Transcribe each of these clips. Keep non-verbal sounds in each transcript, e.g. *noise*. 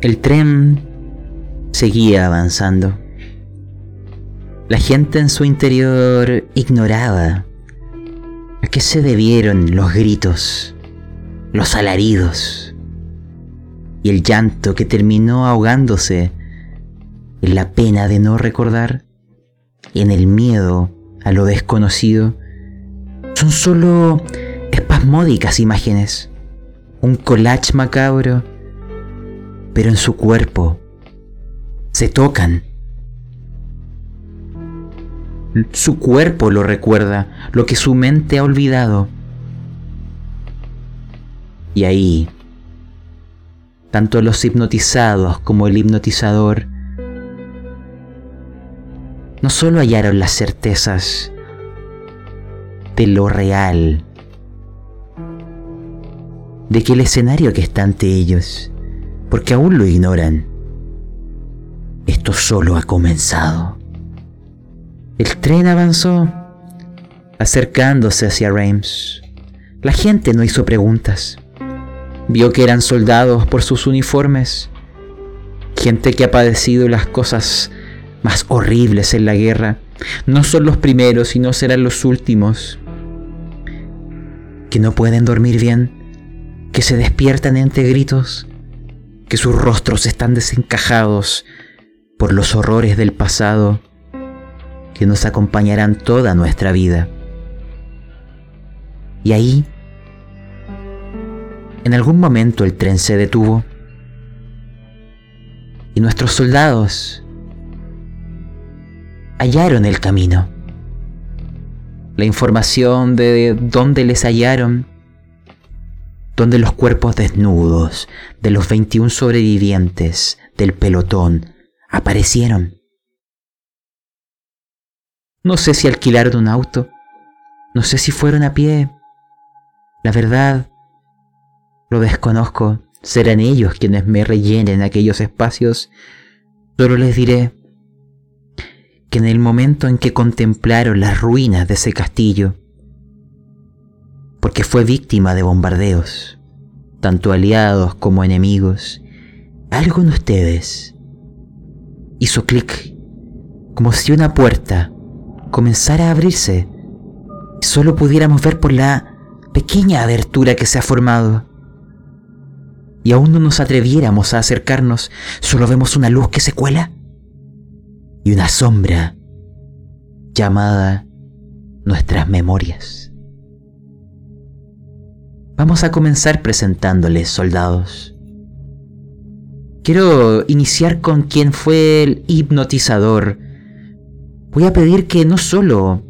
El tren seguía avanzando. La gente en su interior ignoraba a qué se debieron los gritos, los alaridos y el llanto que terminó ahogándose en la pena de no recordar en el miedo a lo desconocido. Son solo espasmódicas imágenes, un collage macabro, pero en su cuerpo se tocan su cuerpo lo recuerda, lo que su mente ha olvidado. Y ahí, tanto los hipnotizados como el hipnotizador no solo hallaron las certezas de lo real, de que el escenario que está ante ellos, porque aún lo ignoran, esto solo ha comenzado. El tren avanzó, acercándose hacia Reims. La gente no hizo preguntas. Vio que eran soldados por sus uniformes, gente que ha padecido las cosas más horribles en la guerra. No son los primeros y no serán los últimos. Que no pueden dormir bien, que se despiertan entre gritos, que sus rostros están desencajados por los horrores del pasado que nos acompañarán toda nuestra vida. Y ahí, en algún momento el tren se detuvo y nuestros soldados hallaron el camino. La información de dónde les hallaron, donde los cuerpos desnudos de los 21 sobrevivientes del pelotón aparecieron. No sé si alquilaron un auto. No sé si fueron a pie. La verdad, lo desconozco. Serán ellos quienes me rellenen aquellos espacios. Solo les diré que en el momento en que contemplaron las ruinas de ese castillo, porque fue víctima de bombardeos, tanto aliados como enemigos, algo en ustedes hizo clic, como si una puerta comenzara a abrirse y solo pudiéramos ver por la pequeña abertura que se ha formado. Y aún no nos atreviéramos a acercarnos, solo vemos una luz que se cuela y una sombra llamada nuestras memorias. Vamos a comenzar presentándoles, soldados. Quiero iniciar con quien fue el hipnotizador voy a pedir que no solo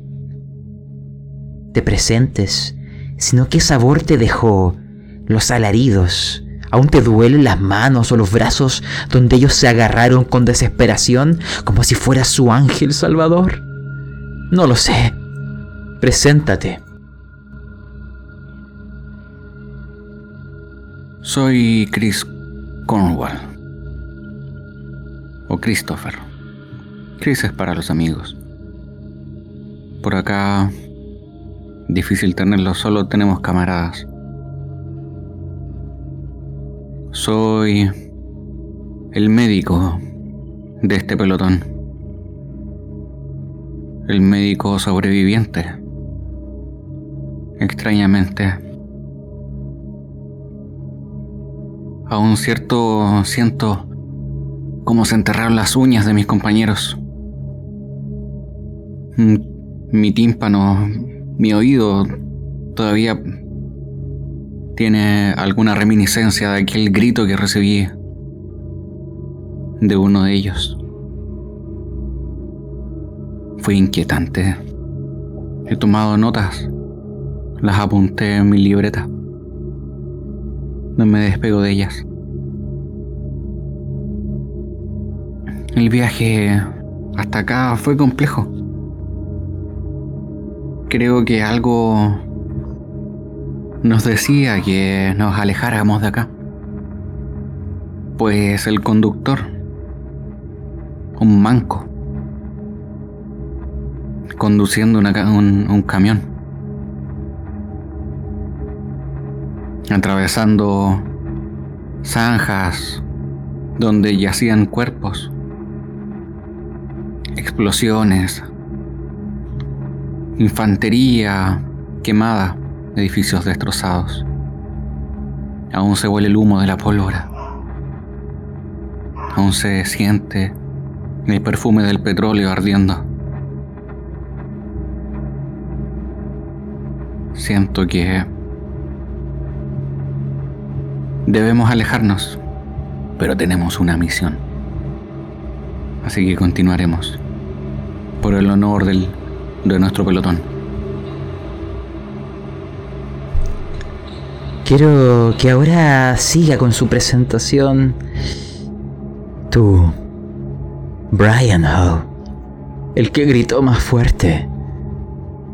te presentes, sino que sabor te dejó los alaridos. ¿Aún te duelen las manos o los brazos donde ellos se agarraron con desesperación como si fuera su ángel salvador? No lo sé. Preséntate. Soy Chris Cornwall. O Christopher. Chris es para los amigos. Por acá, difícil tenerlo, solo tenemos camaradas. Soy el médico de este pelotón. El médico sobreviviente. Extrañamente. Aún cierto siento cómo se enterraron las uñas de mis compañeros. Mm, mi tímpano, mi oído todavía tiene alguna reminiscencia de aquel grito que recibí de uno de ellos. Fue inquietante. He tomado notas, las apunté en mi libreta. No me despego de ellas. El viaje hasta acá fue complejo creo que algo nos decía que nos alejáramos de acá. Pues el conductor, un manco, conduciendo un, camión, atravesando zanjas donde yacían cuerpos, explosiones, infantería quemada, edificios destrozados. Aún se huele el humo de la pólvora. Aún se siente el perfume del petróleo ardiendo. Siento que debemos alejarnos, pero tenemos una misión. Así que continuaremos por el honor del, de nuestro pelotón. Quiero que ahora siga con su presentación. Tú, Brian Howe, el que gritó más fuerte,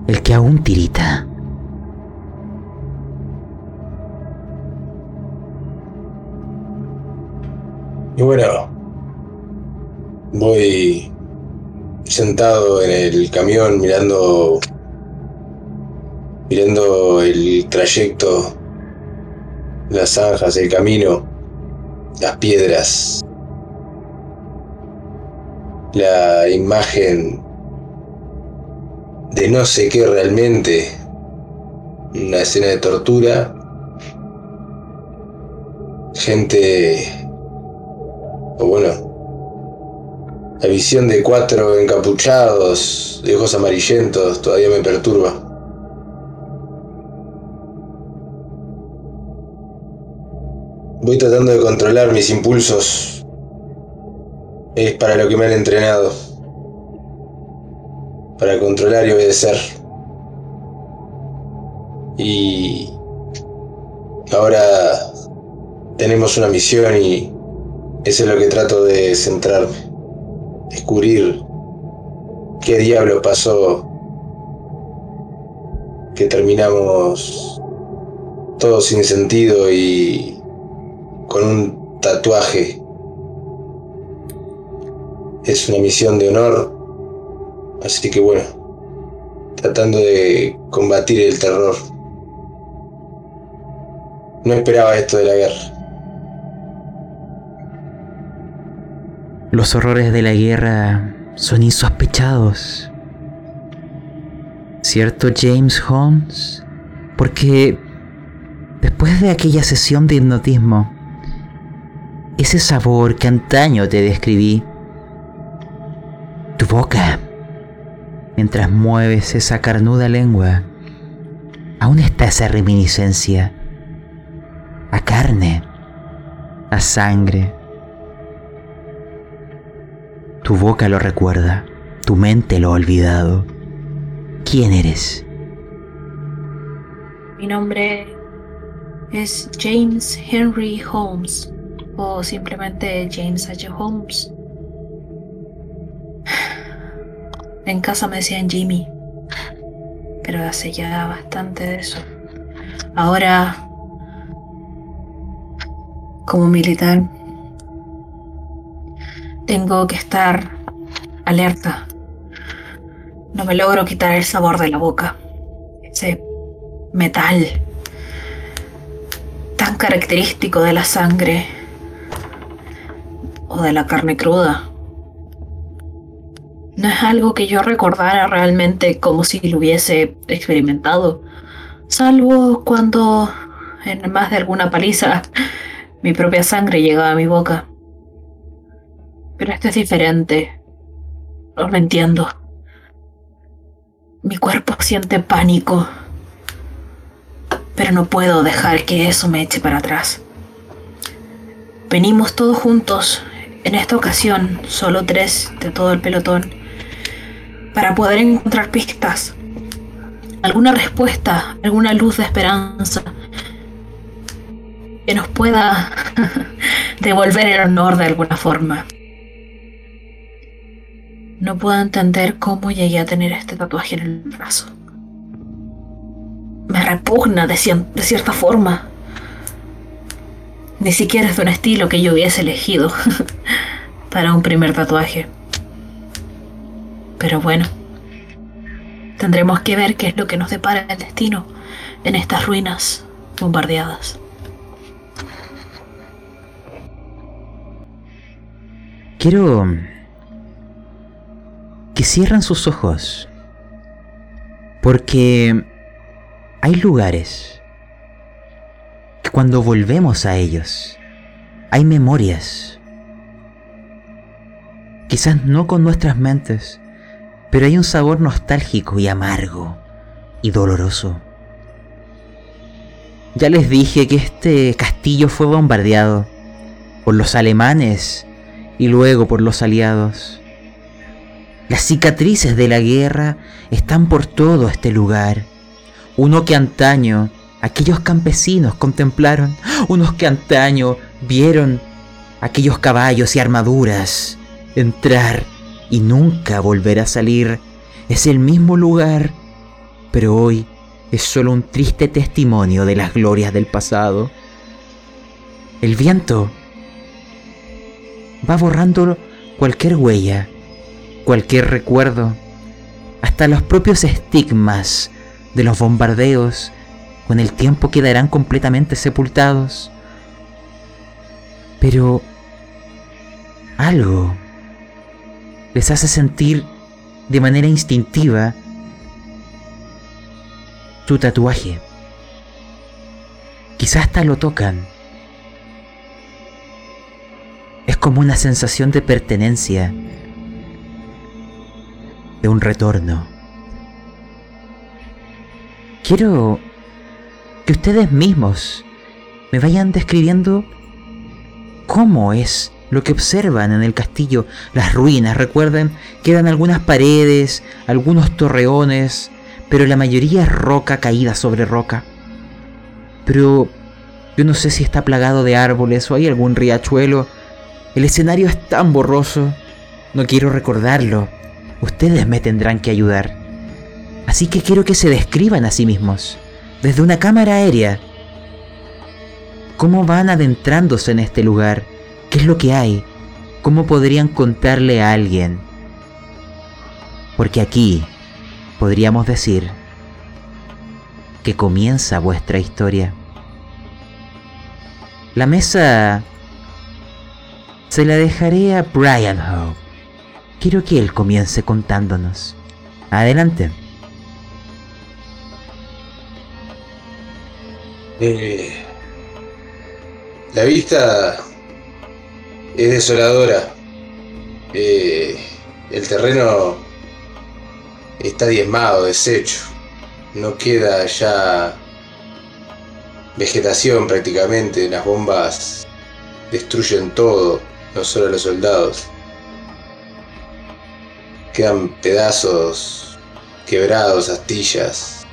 el que aún tirita. Y bueno, voy sentado en el camión mirando mirando el trayecto, las zanjas, el camino, las piedras, la imagen de no sé qué realmente, una escena de tortura, gente o bueno, la visión de cuatro encapuchados, de ojos amarillentos, todavía me perturba. Voy tratando de controlar mis impulsos. Es para lo que me han entrenado. Para controlar y obedecer. Y ahora tenemos una misión y eso es lo que trato de centrarme. Descubrir qué diablo pasó que terminamos todo sin sentido y con un tatuaje. Es una misión de honor, así que bueno, tratando de combatir el terror. No esperaba esto de la guerra. Los horrores de la guerra son insospechados. ¿Cierto, James Holmes? Porque después de aquella sesión de hipnotismo, ese sabor que antaño te describí, tu boca, mientras mueves esa carnuda lengua, aún está esa reminiscencia a carne, a sangre tu boca lo recuerda, tu mente lo ha olvidado. ¿Quién eres? Mi nombre es James Henry Holmes o simplemente James H. Holmes. En casa me decían Jimmy, pero hace ya bastante de eso. Ahora, como militar, tengo que estar alerta. No me logro quitar el sabor de la boca. Ese metal tan característico de la sangre o de la carne cruda. No es algo que yo recordara realmente como si lo hubiese experimentado, salvo cuando en más de alguna paliza *laughs* mi propia sangre llegaba a mi boca. Pero esto es diferente. No lo entiendo. Mi cuerpo siente pánico. Pero no puedo dejar que eso me eche para atrás. Venimos todos juntos, en esta ocasión solo tres de todo el pelotón, para poder encontrar pistas, alguna respuesta, alguna luz de esperanza que nos pueda *laughs* devolver el honor de alguna forma. No puedo entender cómo llegué a tener este tatuaje en el brazo. Me repugna de, cierta forma. Ni siquiera es de un estilo que yo hubiese elegido *laughs* para un primer tatuaje. Pero bueno, tendremos que ver qué es lo que nos depara el destino en estas ruinas bombardeadas. quiero que cierren sus ojos. Porque hay lugares que cuando volvemos a ellos, hay memorias. Quizás no con nuestras mentes, pero hay un sabor nostálgico y amargo y doloroso. Ya les dije que este castillo fue bombardeado por los alemanes y luego por los aliados. Las cicatrices de la guerra están por todo este lugar. Uno que antaño aquellos campesinos contemplaron, unos que antaño vieron aquellos caballos y armaduras entrar y nunca volver a salir. Es el mismo lugar, pero hoy es solo un triste testimonio de las glorias del pasado. El viento va borrando cualquier huella, cualquier recuerdo, hasta los propios estigmas de los bombardeos con el tiempo quedarán completamente sepultados. Pero algo les hace sentir de manera instintiva tu tatuaje. Quizás hasta lo tocan. Es como una sensación de pertenencia, de un retorno. Quiero que ustedes mismos me vayan describiendo cómo es lo que observan en el castillo, las ruinas. Recuerden, quedan algunas paredes, algunos torreones, pero la mayoría es roca caída sobre roca. Pero yo no sé si está plagado de árboles o hay algún riachuelo. El escenario es tan borroso. No quiero recordarlo. Ustedes me tendrán que ayudar. Así que quiero que se describan a sí mismos, desde una cámara aérea. ¿Cómo van adentrándose en este lugar? ¿Qué es lo que hay? ¿Cómo podrían contarle a alguien? Porque aquí podríamos decir que comienza vuestra historia. La mesa se la dejaré a Brian Hope. Quiero que él comience contándonos. Adelante. Eh, la vista es desoladora. Eh, el terreno está diezmado, deshecho. No queda ya vegetación prácticamente. Las bombas destruyen todo, no solo a los soldados. Quedan pedazos quebrados, astillas,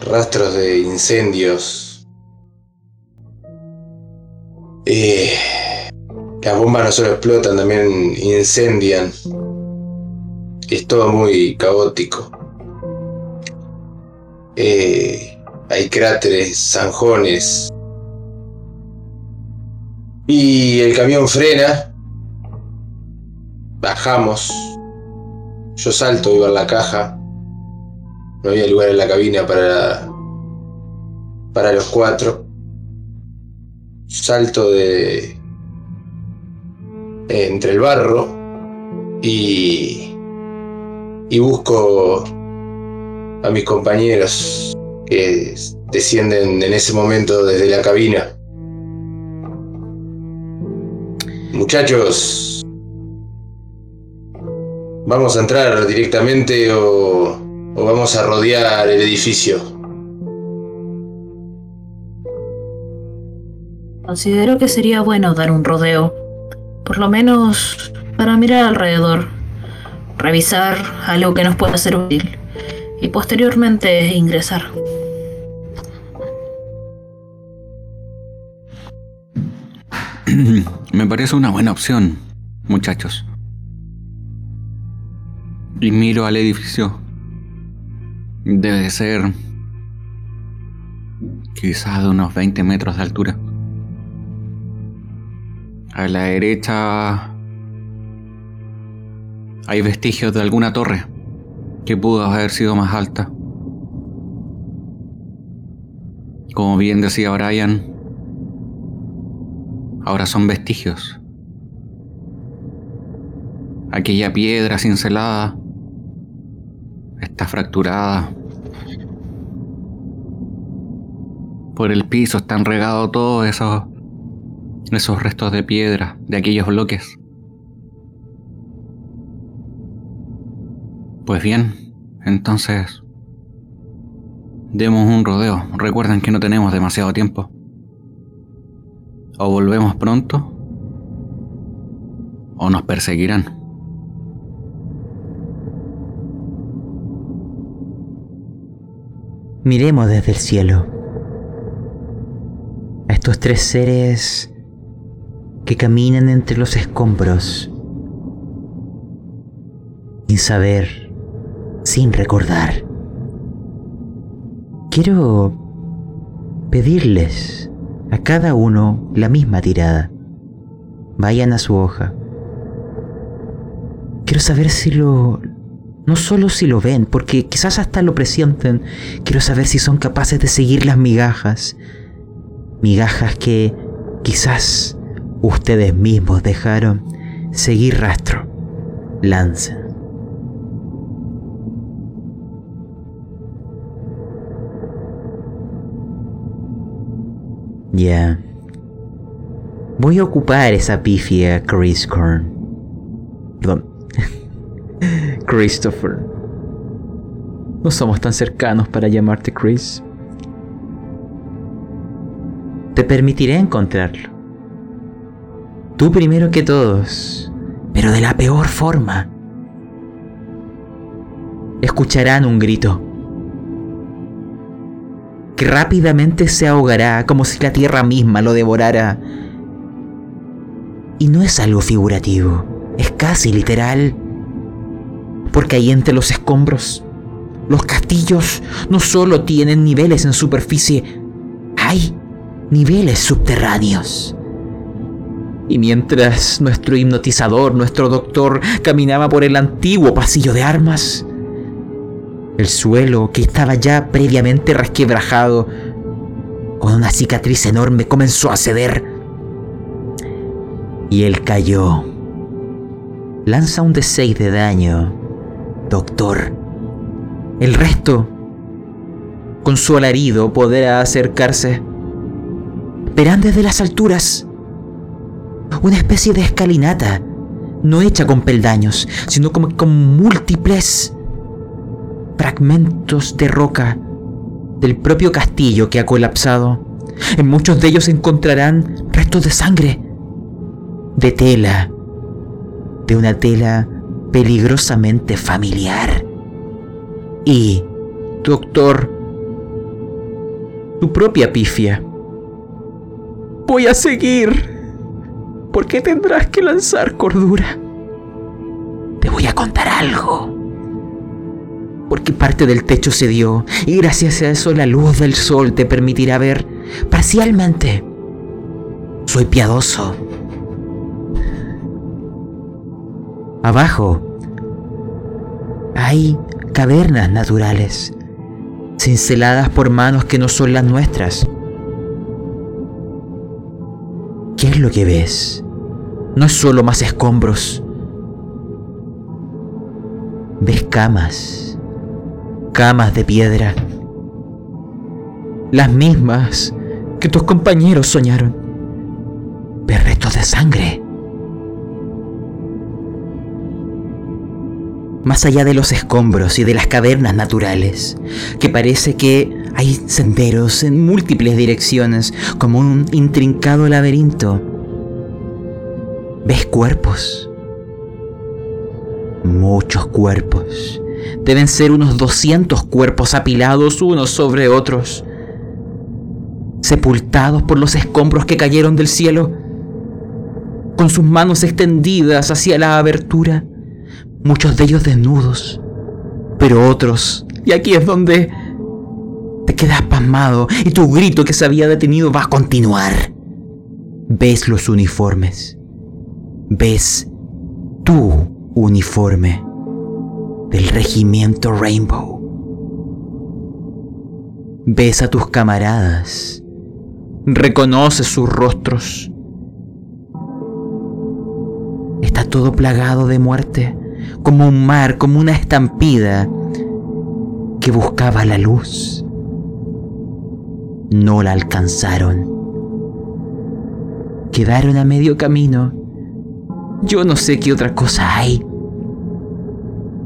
rastros de incendios. Eh, las bombas no solo explotan, también incendian. Es todo muy caótico. Eh, hay cráteres, zanjones. Y el camión frena. Bajamos. Yo salto, iba a la caja. No había lugar en la cabina para, para los cuatro. Salto de, entre el barro y, y busco a mis compañeros que descienden en ese momento desde la cabina. Muchachos, ¿vamos a entrar directamente o, o vamos a rodear el edificio? Considero que sería bueno dar un rodeo. Por lo menos para mirar alrededor, revisar algo que nos pueda ser útil y posteriormente ingresar. *clears throat* Me parece una buena opción, muchachos. Y miro al edificio. Debe ser quizás de unos 20 metros de altura. A la derecha hay vestigios de alguna torre que pudo haber sido más alta. Como bien decía Brian, ahora son vestigios. aquella piedra cincelada está fracturada. Por el piso están regados todos esos, esos restos de piedra de aquellos bloques. Pues bien, entonces demos un rodeo. Recuerden que no tenemos demasiado tiempo. O volvemos pronto o nos perseguirán. Miremos desde el cielo a estos tres seres que caminan entre los escombros sin saber, sin recordar. Quiero pedirles a cada uno la misma tirada. Vayan a su hoja. Quiero saber si lo... No solo si lo ven, porque quizás hasta lo presienten. Quiero saber si son capaces de seguir las migajas. Migajas que quizás ustedes mismos dejaron seguir rastro. Lancen. Ya. Voy a ocupar esa pifia Chris Korn. Perdón. Christopher. No somos tan cercanos para llamarte Chris. Te permitiré encontrarlo. Tú primero que todos, pero de la peor forma. Escucharán un grito que rápidamente se ahogará como si la tierra misma lo devorara. Y no es algo figurativo, es casi literal. Porque ahí entre los escombros, los castillos no solo tienen niveles en superficie, hay niveles subterráneos. Y mientras nuestro hipnotizador, nuestro doctor, caminaba por el antiguo pasillo de armas, el suelo, que estaba ya previamente resquebrajado, con una cicatriz enorme, comenzó a ceder. Y él cayó. Lanza un D6 de daño, doctor. El resto, con su alarido, podrá acercarse. Verán desde las alturas una especie de escalinata, no hecha con peldaños, sino como con múltiples fragmentos de roca del propio castillo que ha colapsado. En muchos de ellos encontrarán restos de sangre, de tela, de una tela peligrosamente familiar. Y, doctor, tu propia pifia. Voy a seguir. ¿Por qué tendrás que lanzar cordura? Te voy a contar algo porque parte del techo se dio y gracias a eso la luz del sol te permitirá ver parcialmente. Soy piadoso. Abajo hay cavernas naturales, cinceladas por manos que no son las nuestras. ¿Qué es lo que ves? No es solo más escombros. Ves camas camas de piedra. Las mismas que tus compañeros soñaron. Perretos de sangre. Más allá de los escombros y de las cavernas naturales, que parece que hay senderos en múltiples direcciones, como un intrincado laberinto, ves cuerpos. Muchos cuerpos. Deben ser unos 200 cuerpos apilados unos sobre otros, sepultados por los escombros que cayeron del cielo, con sus manos extendidas hacia la abertura, muchos de ellos desnudos, pero otros, y aquí es donde te quedas pasmado y tu grito que se había detenido va a continuar. Ves los uniformes, ves tu uniforme del regimiento Rainbow. Ves a tus camaradas, reconoces sus rostros. Está todo plagado de muerte, como un mar, como una estampida que buscaba la luz. No la alcanzaron. Quedaron a medio camino. Yo no sé qué otra cosa hay.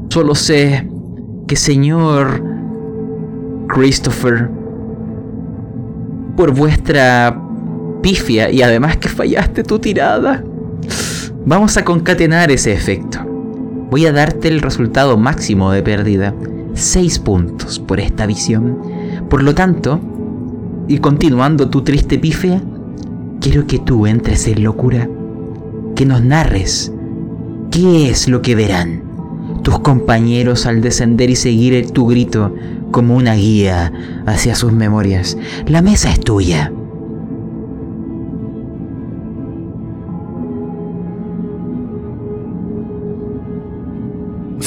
Solo sé que señor Christopher, por vuestra pifia y además que fallaste tu tirada, vamos a concatenar ese efecto. Voy a darte el resultado máximo de pérdida, 6 puntos por esta visión. Por lo tanto, y continuando tu triste pifia, quiero que tú entres en locura, que nos narres qué es lo que verán tus compañeros al descender y seguir tu grito como una guía hacia sus memorias. La mesa es tuya.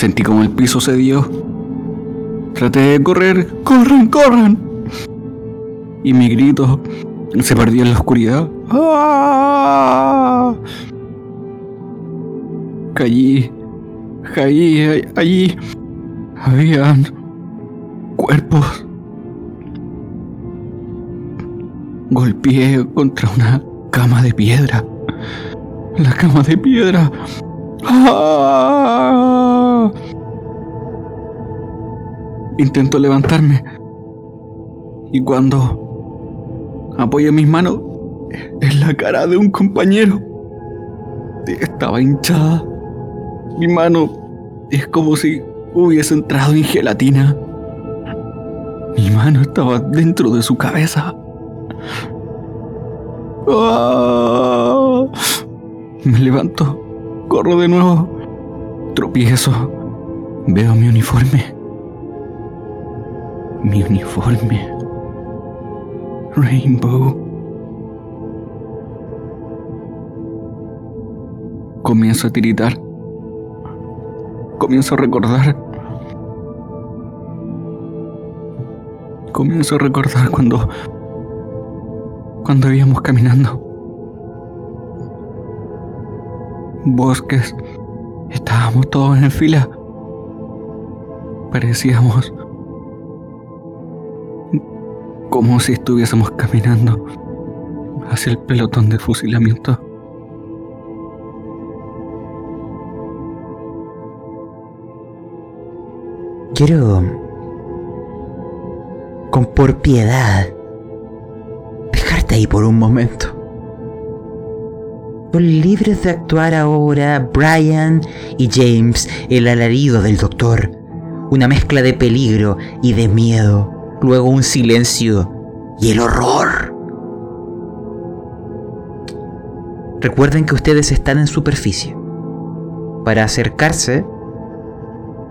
Sentí como el piso se dio. Traté de correr. ¡Corran, corran! Y mi grito se perdió en la oscuridad. ¡Ah! Caí. Caí allí. Habían cuerpos. Golpeé contra una cama de piedra. La cama de piedra. ¡Ah! Intento levantarme. Y cuando apoyo mis manos en la cara de un compañero, estaba hinchada. Mi mano es como si hubiese entrado en gelatina. Mi mano estaba dentro de su cabeza. ¡Ah! Me levanto, corro de nuevo, tropiezo, veo mi uniforme. Mi uniforme. Rainbow. Comienzo a tiritar. Comienzo a recordar comienzo a recordar cuando. cuando íbamos caminando. Bosques. Estábamos todos en fila. Parecíamos. como si estuviésemos caminando hacia el pelotón de fusilamiento. Quiero con por piedad. Dejarte ahí por un momento. Son libres de actuar ahora Brian y James, el alarido del doctor. Una mezcla de peligro y de miedo. Luego un silencio y el horror. Recuerden que ustedes están en superficie. Para acercarse,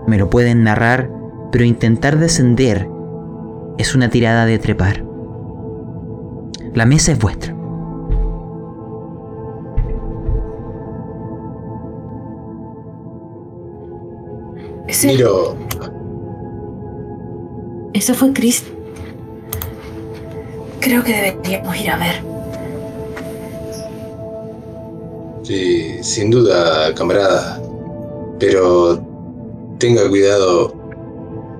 me lo pueden narrar, pero intentar descender es una tirada de trepar. La mesa es vuestra. Ese, Miro. ese fue Chris. Creo que deberíamos ir a ver. Sí, sin duda, camarada. Pero tenga cuidado.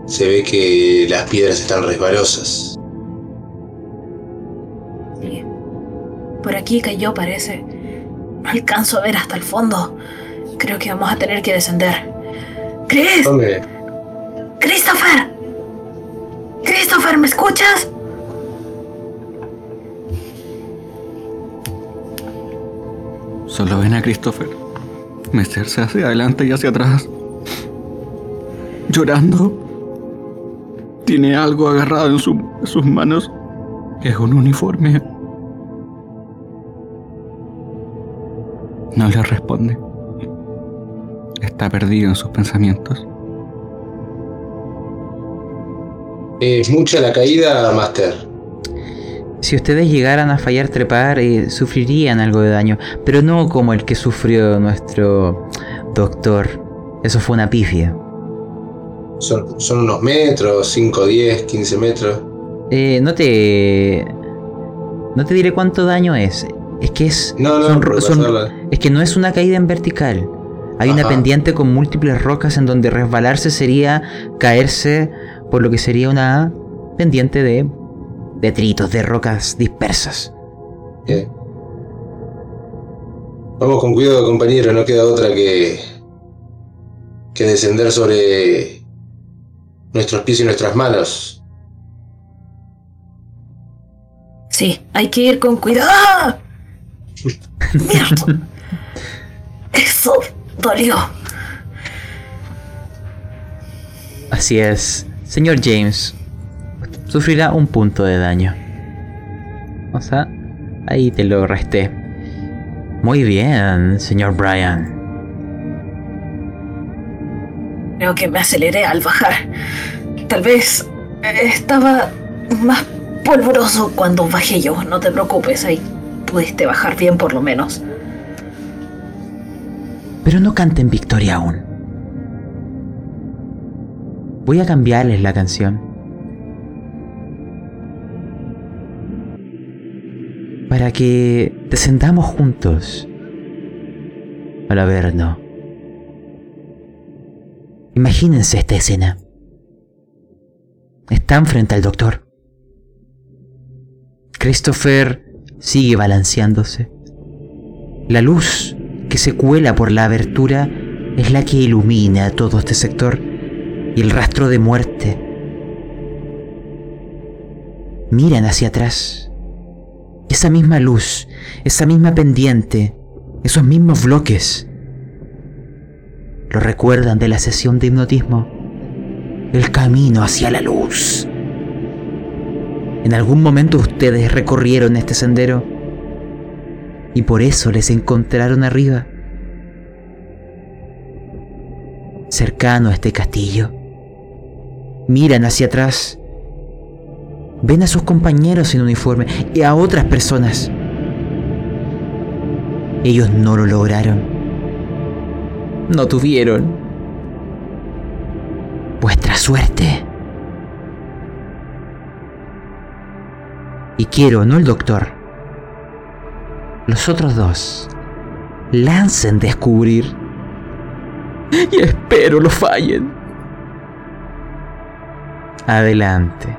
Se ve que las piedras están resbalosas. Sí. Por aquí cayó, parece. No alcanzo a ver hasta el fondo. Creo que vamos a tener que descender. ¡Chris! ¡Christopher! ¡Christopher, ¿me escuchas? Solo ven a Christopher mecerse hacia adelante y hacia atrás, llorando. Tiene algo agarrado en, su- en sus manos. Es un uniforme. No le responde. Está perdido en sus pensamientos. ¿es mucha la caída, Master? Si ustedes llegaran a fallar trepar, eh, sufrirían algo de daño, pero no como el que sufrió nuestro doctor. Eso fue una pifia. Son, son unos metros, 5, 10, 15 metros. Eh, no te. No te diré cuánto daño es. Es que es. No, no, son- por son- pasarla. es que no es una caída en vertical. Hay una pendiente con múltiples rocas en donde resbalarse sería caerse por lo que sería una pendiente de detritos, de rocas dispersas. Bien. Vamos con cuidado, compañero, no queda otra que. que descender sobre nuestros pies y nuestras manos. Sí, hay que ir con cuidado. ¡Ah! *laughs* ¡Mierda! Eso dolió. Así es, señor James, sufrirá un punto de daño. O sea, ahí te lo resté. Muy bien, señor Brian. Creo que me aceleré al bajar. Tal vez eh, estaba más polvoroso cuando bajé yo. No te preocupes, ahí pudiste bajar bien por lo menos. Pero no canten victoria aún. Voy a cambiarles la canción. Para que descendamos juntos al Averno. Imagínense esta escena. Están frente al doctor. Christopher sigue balanceándose. La luz que se cuela por la abertura es la que ilumina todo este sector y el rastro de muerte. Miran hacia atrás. Esa misma luz, esa misma pendiente, esos mismos bloques. Lo recuerdan de la sesión de hipnotismo. El camino hacia la luz. En algún momento ustedes recorrieron este sendero y por eso les encontraron arriba, cercano a este castillo. Miran hacia atrás, ven a sus compañeros en uniforme y a otras personas. Ellos no lo lograron. No tuvieron vuestra suerte. Y quiero, no el doctor, los otros dos lancen descubrir. Y espero lo fallen. Adelante.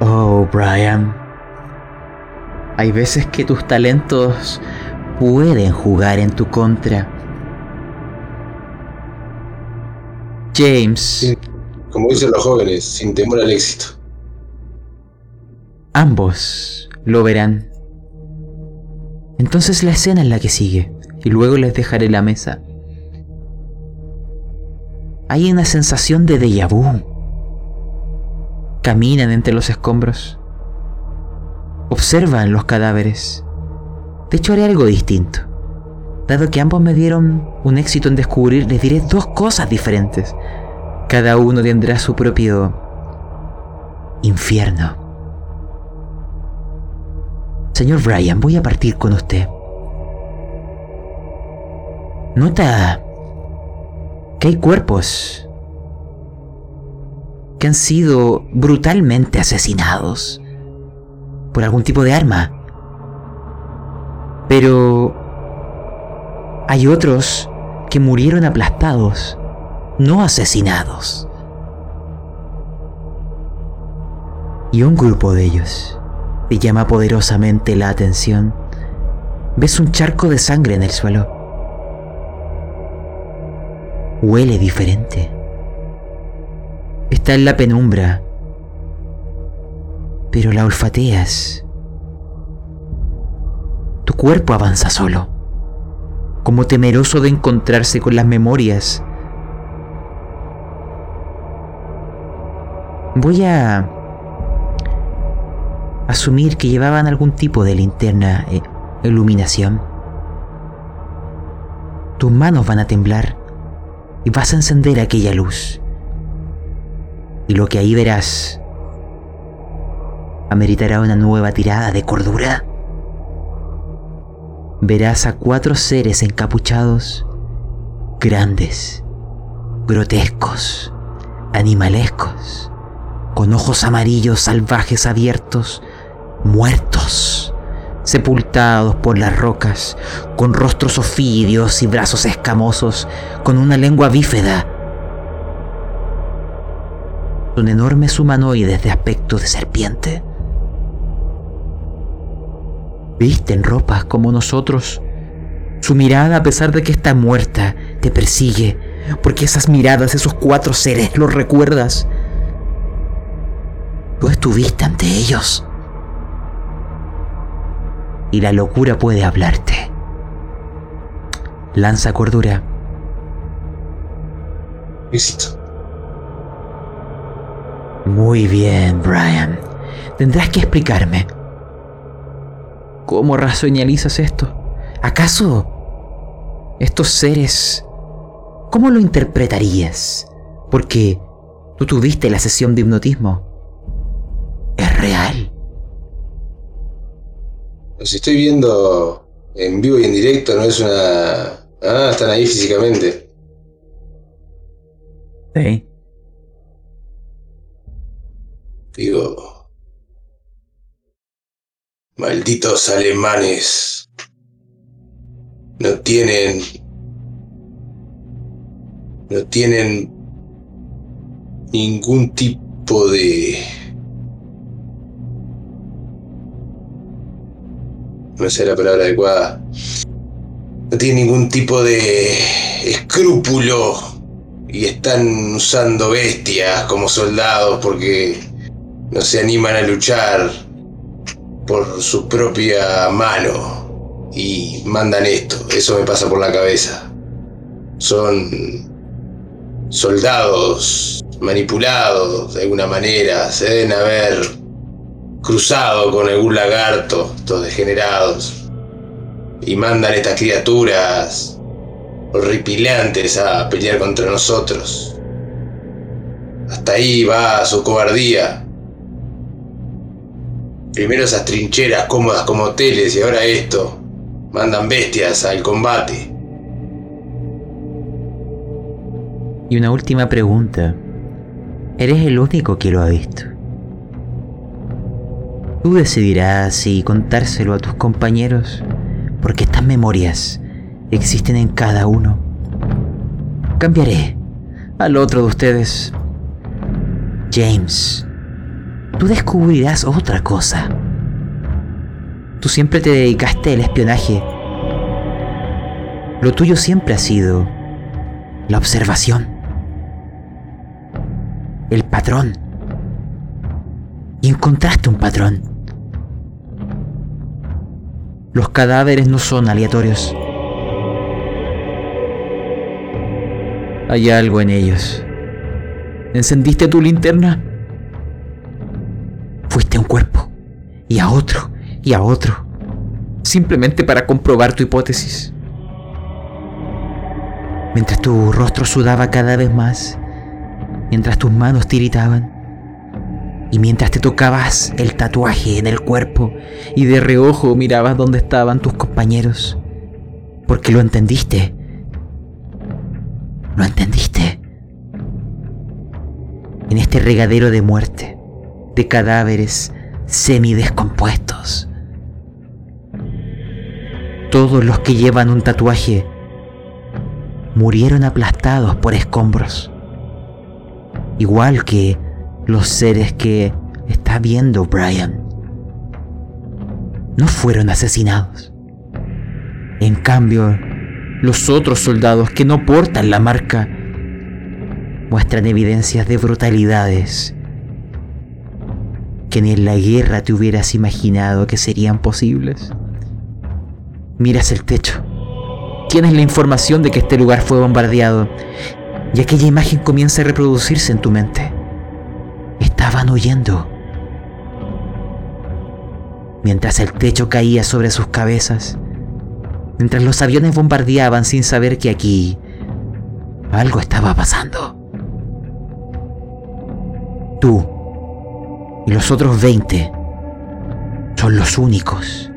Oh, Brian. Hay veces que tus talentos pueden jugar en tu contra. James. Como dicen los jóvenes, sin temor al éxito. Ambos lo verán. Entonces la escena es la que sigue, y luego les dejaré la mesa. Hay una sensación de déjà vu. Caminan entre los escombros. Observan los cadáveres. De hecho haré algo distinto. Dado que ambos me dieron un éxito en descubrir, les diré dos cosas diferentes. Cada uno tendrá su propio infierno. Señor Brian, voy a partir con usted. Nota que hay cuerpos que han sido brutalmente asesinados por algún tipo de arma. Pero hay otros que murieron aplastados, no asesinados. Y un grupo de ellos te llama poderosamente la atención. Ves un charco de sangre en el suelo. Huele diferente. Está en la penumbra, pero la olfateas. Tu cuerpo avanza solo, como temeroso de encontrarse con las memorias. Voy a asumir que llevaban algún tipo de linterna e iluminación. Tus manos van a temblar y vas a encender aquella luz. Y lo que ahí verás ameritará una nueva tirada de cordura. Verás a cuatro seres encapuchados, grandes, grotescos, animalescos, con ojos amarillos salvajes abiertos, muertos, sepultados por las rocas, con rostros ofidios y brazos escamosos, con una lengua bífeda. Son enormes humanoides de aspecto de serpiente. Visten ropas como nosotros. Su mirada, a pesar de que está muerta, te persigue, porque esas miradas, esos cuatro seres, los recuerdas. Tú estuviste ante ellos. Y la locura puede hablarte. Lanza cordura. Listo. Muy bien, Brian. Tendrás que explicarme. ¿Cómo racionalizas esto? ¿Acaso estos seres... ¿Cómo lo interpretarías? Porque tú tuviste la sesión de hipnotismo. Los estoy viendo en vivo y en directo, no es una... Ah, están ahí físicamente. Sí. Digo... Malditos alemanes. No tienen... No tienen ningún tipo de... No sé la palabra adecuada. No tienen ningún tipo de escrúpulo y están usando bestias como soldados porque no se animan a luchar por su propia mano y mandan esto. Eso me pasa por la cabeza. Son soldados manipulados de alguna manera. Se deben haber cruzado con algún lagarto, estos degenerados. Y mandan estas criaturas horripilantes a pelear contra nosotros. Hasta ahí va su cobardía. Primero esas trincheras cómodas como hoteles y ahora esto. Mandan bestias al combate. Y una última pregunta. ¿Eres el único que lo ha visto? Tú decidirás si contárselo a tus compañeros, porque estas memorias existen en cada uno. Cambiaré al otro de ustedes. James, tú descubrirás otra cosa. Tú siempre te dedicaste al espionaje. Lo tuyo siempre ha sido la observación. El patrón. Y encontraste un patrón. Los cadáveres no son aleatorios. Hay algo en ellos. ¿Encendiste tu linterna? Fuiste a un cuerpo, y a otro, y a otro, simplemente para comprobar tu hipótesis. Mientras tu rostro sudaba cada vez más, mientras tus manos tiritaban, y mientras te tocabas el tatuaje en el cuerpo y de reojo mirabas dónde estaban tus compañeros, porque lo entendiste. ¿Lo entendiste? En este regadero de muerte, de cadáveres semidescompuestos. Todos los que llevan un tatuaje murieron aplastados por escombros. Igual que los seres que está viendo Brian. No fueron asesinados. En cambio, los otros soldados que no portan la marca muestran evidencias de brutalidades que ni en la guerra te hubieras imaginado que serían posibles. Miras el techo. Tienes la información de que este lugar fue bombardeado y aquella imagen comienza a reproducirse en tu mente. Estaban huyendo. Mientras el techo caía sobre sus cabezas, mientras los aviones bombardeaban sin saber que aquí algo estaba pasando. Tú y los otros 20 son los únicos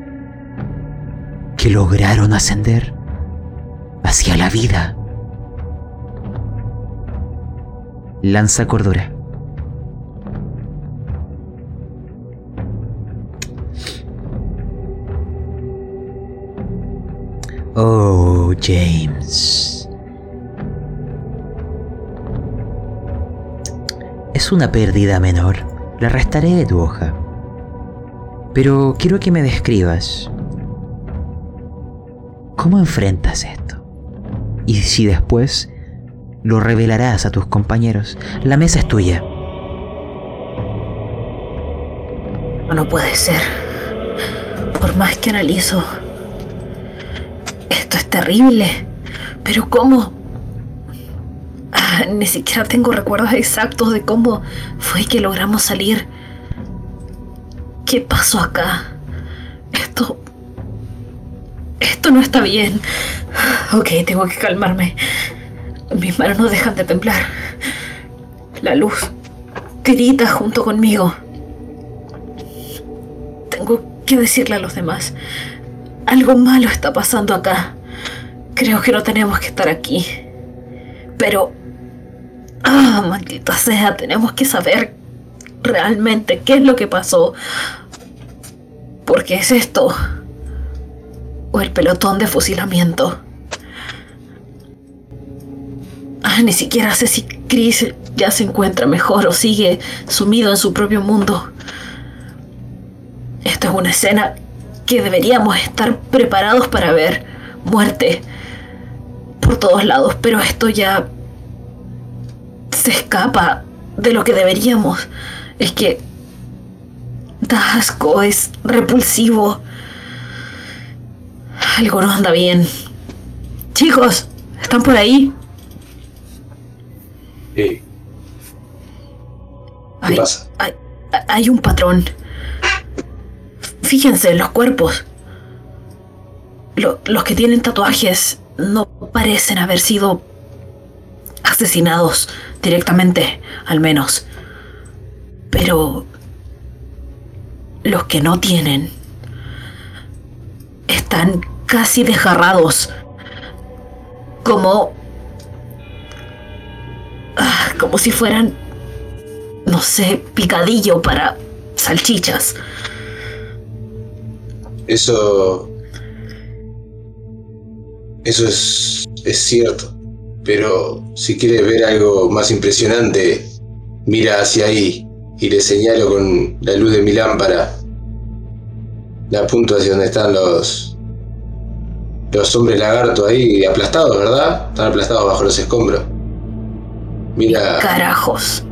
que lograron ascender hacia la vida. Lanza cordura. Oh, James. Es una pérdida menor. La restaré de tu hoja. Pero quiero que me describas. ¿Cómo enfrentas esto? Y si después lo revelarás a tus compañeros, la mesa es tuya. No puede ser. Por más que analizo, esto es terrible. Pero ¿cómo? Ah, ni siquiera tengo recuerdos exactos de cómo fue que logramos salir. ¿Qué pasó acá? Esto... Esto no está bien. Ok, tengo que calmarme. Mis manos no dejan de temblar. La luz grita junto conmigo. Tengo que decirle a los demás. Algo malo está pasando acá. Creo que no tenemos que estar aquí. Pero... Ah, maldita sea, tenemos que saber realmente qué es lo que pasó. Porque es esto. O el pelotón de fusilamiento. Ah, ni siquiera sé si Chris ya se encuentra mejor o sigue sumido en su propio mundo. Esto es una escena que deberíamos estar preparados para ver. Muerte por todos lados, pero esto ya se escapa de lo que deberíamos. Es que da asco, es repulsivo. Algo no anda bien. Chicos, ¿están por ahí? ¿Qué hay, pasa? Hay, hay un patrón. Fíjense, los cuerpos. Lo- los que tienen tatuajes no parecen haber sido asesinados directamente, al menos. Pero los que no tienen están casi desgarrados. Como... ah, como si fueran, no sé, picadillo para salchichas. Eso. Eso es, es cierto. Pero si quieres ver algo más impresionante, mira hacia ahí y le señalo con la luz de mi lámpara. La apunto hacia donde están los. Los hombres lagarto ahí aplastados, ¿verdad? Están aplastados bajo los escombros. Mira, Carajos.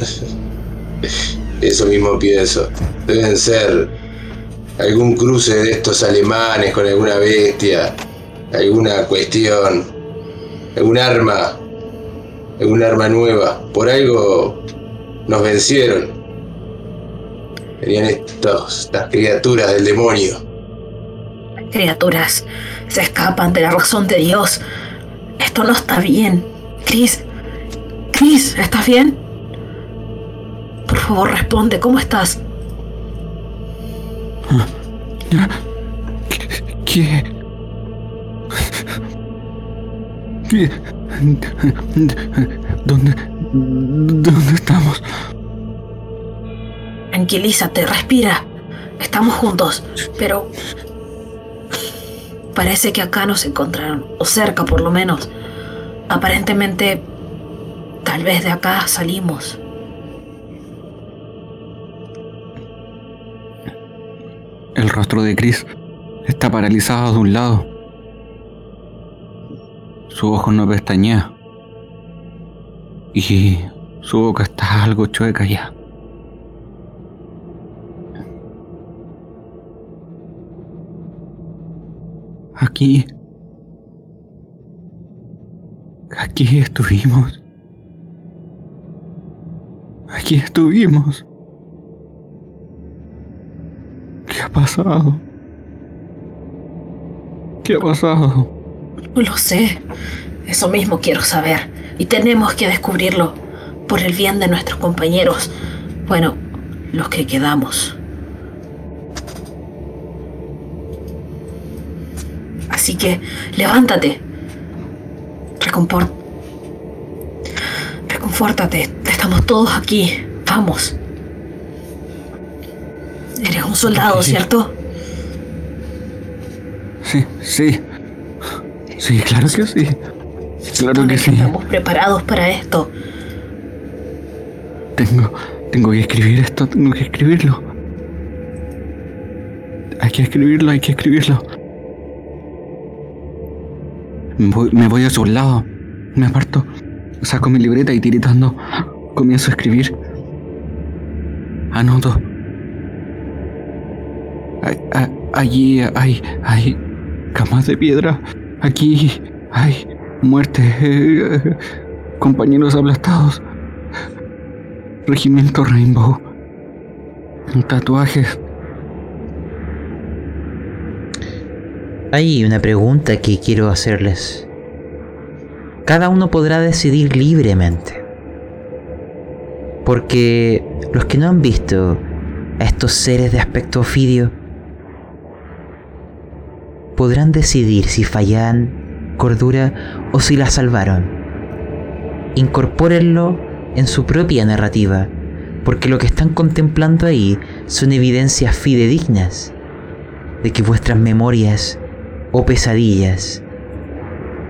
*laughs* eso mismo pienso. Deben ser algún cruce de estos alemanes con alguna bestia, alguna cuestión, algún arma, algún arma nueva. Por algo nos vencieron. Venían estos, estas criaturas del demonio. Criaturas se escapan de la razón de Dios. Esto no está bien. Chris. Chris, ¿estás bien? Por favor, responde. ¿Cómo estás? ¿Qué? ¿Dónde? ¿Dónde estamos? Tranquilízate, respira. Estamos juntos, pero... Parece que acá nos encontraron, o cerca por lo menos. Aparentemente, tal vez de acá salimos. Rostro de Chris está paralizado de un lado. Su ojo no pestañea. Y su boca está algo chueca ya. Aquí. Aquí estuvimos. Aquí estuvimos. ¿Qué ha pasado? ¿Qué ha pasado? No lo sé. Eso mismo quiero saber. Y tenemos que descubrirlo. Por el bien de nuestros compañeros. Bueno, los que quedamos. Así que, levántate. Recompor... Reconfórtate. Estamos todos aquí. Vamos. Eres un soldado. ¿cierto? Sí, sí. Sí, claro que sí. Claro que sí. Estamos preparados para esto. Tengo, tengo que escribir esto, tengo que escribirlo. Hay que escribirlo, hay que escribirlo. Me voy, me voy a su lado. Me aparto. Saco mi libreta y tiritando comienzo a escribir. Anoto. Allí hay, hay camas de piedra. Aquí hay muerte. *laughs* compañeros aplastados. Regimiento Rainbow. Tatuajes. Hay una pregunta que quiero hacerles. Cada uno podrá decidir libremente. Porque los que no han visto a estos seres de aspecto ofidio podrán decidir si fallan cordura o si la salvaron. Incorpórenlo en su propia narrativa, porque lo que están contemplando ahí son evidencias fidedignas de que vuestras memorias o pesadillas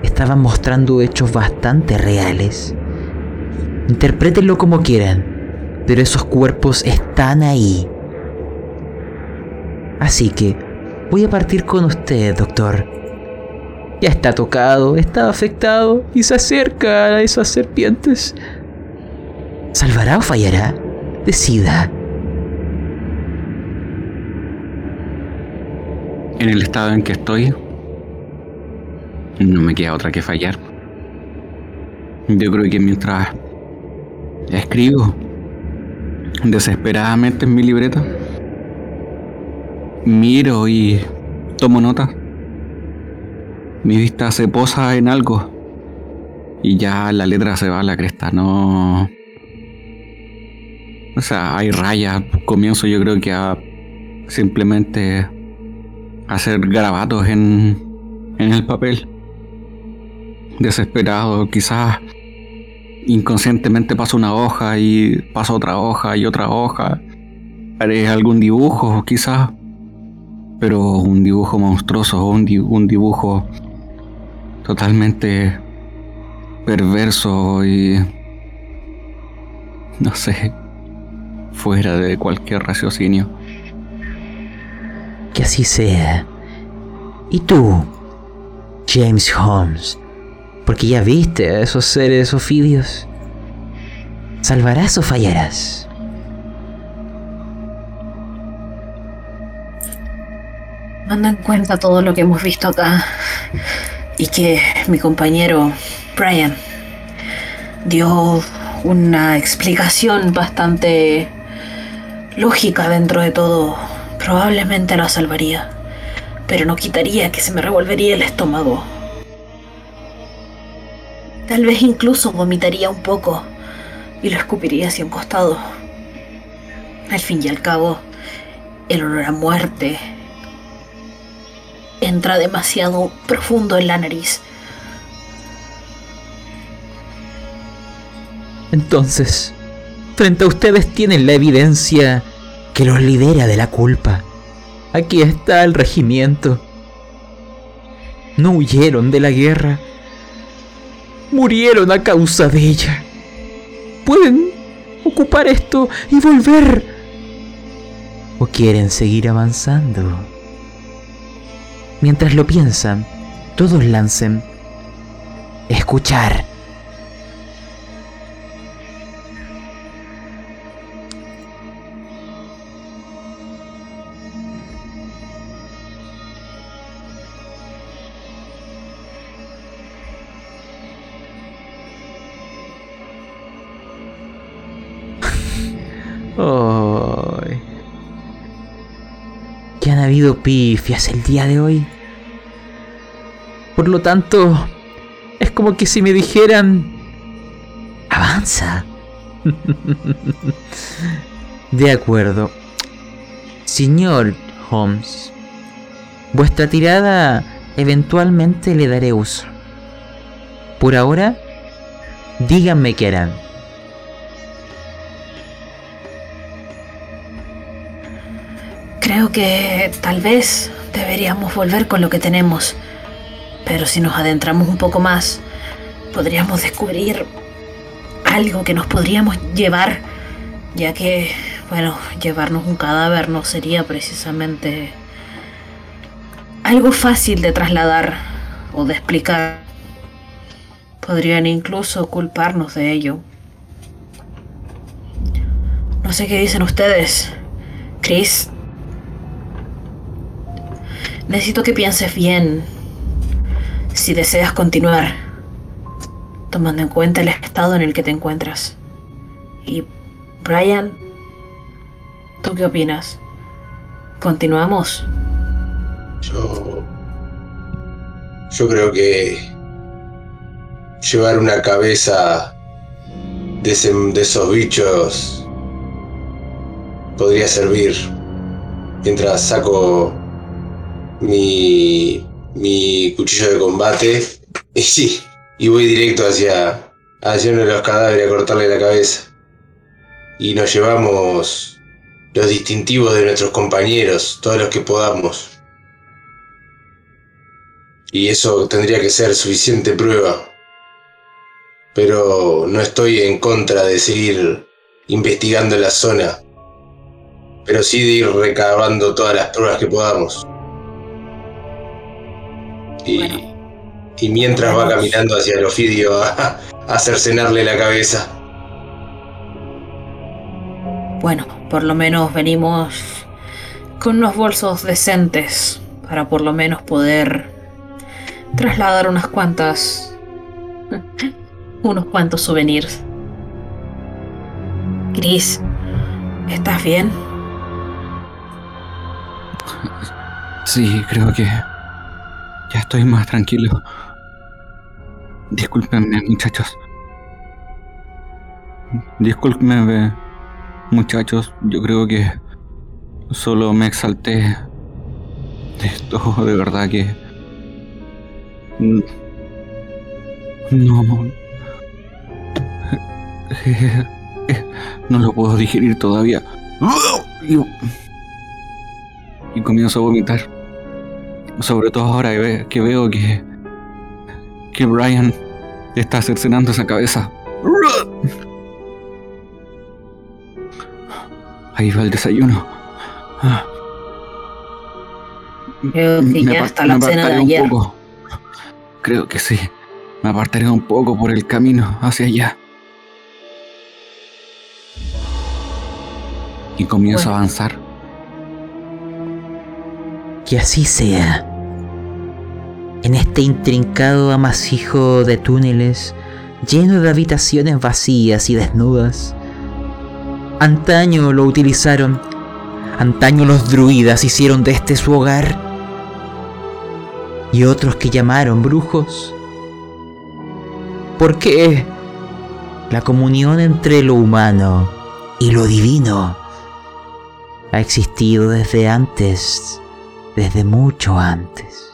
estaban mostrando hechos bastante reales. Interprétenlo como quieran, pero esos cuerpos están ahí. Así que voy a partir con usted, doctor. Ya está tocado, está afectado y se acerca a esas serpientes. ¿Salvará o fallará? Decida. En el estado en que estoy, no me queda otra que fallar. Yo creo que mientras escribo desesperadamente en mi libreta, miro y tomo nota. Mi vista se posa en algo y ya la letra se va a la cresta, no... O sea, hay rayas, comienzo yo creo que a simplemente hacer grabatos en, en el papel desesperado, quizás inconscientemente paso una hoja y paso otra hoja y otra hoja. Haré algún dibujo, quizás, pero un dibujo monstruoso, un, un dibujo totalmente perverso y no sé, fuera de cualquier raciocinio. Que así sea. ¿Y tú, James Holmes? Porque ya viste a esos seres ofidios. ¿Salvarás o fallarás? Manda en cuenta todo lo que hemos visto acá y que mi compañero Brian dio una explicación bastante lógica dentro de todo. Probablemente la salvaría, pero no quitaría que se me revolvería el estómago Tal vez incluso vomitaría un poco y lo escupiría hacia un costado. Al fin y al cabo, el olor a muerte entra demasiado profundo en la nariz. Entonces, frente a ustedes tienen la evidencia que los libera de la culpa. Aquí está el regimiento. No huyeron de la guerra murieron a causa de ella. Pueden ocupar esto y volver. ¿O quieren seguir avanzando? Mientras lo piensan, todos lancen. Escuchar. Habido pifias el día de hoy. Por lo tanto, es como que si me dijeran... Avanza. *laughs* de acuerdo. Señor Holmes, vuestra tirada eventualmente le daré uso. Por ahora, díganme qué harán. Creo que tal vez deberíamos volver con lo que tenemos. Pero si nos adentramos un poco más, podríamos descubrir algo que nos podríamos llevar, ya que, bueno, llevarnos un cadáver no sería precisamente algo fácil de trasladar o de explicar. Podrían incluso culparnos de ello. No sé qué dicen ustedes. Chris. Necesito que pienses bien si deseas continuar, tomando en cuenta el estado en el que te encuentras. Y Brian, ¿tú qué opinas? ¿Continuamos? Yo. Yo creo que. Llevar una cabeza de, de esos bichos podría servir mientras saco mi, mi cuchillo de combate *laughs* y sí, y voy directo hacia, hacia uno de los cadáveres a cortarle la cabeza. Y nos llevamos los distintivos de nuestros compañeros, todos los que podamos. Y eso tendría que ser suficiente prueba. Pero no estoy en contra de seguir investigando la zona. Pero sí de ir recabando todas las pruebas que podamos. Y, Bueno. y mientras va caminando hacia el Ofidio a, a cercenarle la cabeza. Bueno, por lo menos venimos con unos bolsos decentes para por lo menos poder trasladar unas cuantas *laughs* unos cuantos souvenirs. Chris, ¿estás bien? Sí, creo que estoy más tranquilo. Discúlpenme, muchachos. Discúlpenme, muchachos. Yo creo que solo me exalté de esto, de verdad que... mm, No... No lo puedo digerir todavía. Y comienzo a vomitar. Sobre todo ahora que, ve- que veo que. que Brian está cercenando esa cabeza. Ahí va el desayuno. Creo que ya está la cena de ayer. poco. Creo que sí. Me apartaré un poco por el camino hacia allá. Y comienzo Bueno. a avanzar. Que así sea. En este intrincado amasijo de túneles, lleno de habitaciones vacías y desnudas. Antaño lo utilizaron. Antaño los druidas hicieron de este su hogar. Y otros que llamaron brujos. Porque la comunión entre lo humano y lo divino ha existido desde antes desde mucho antes.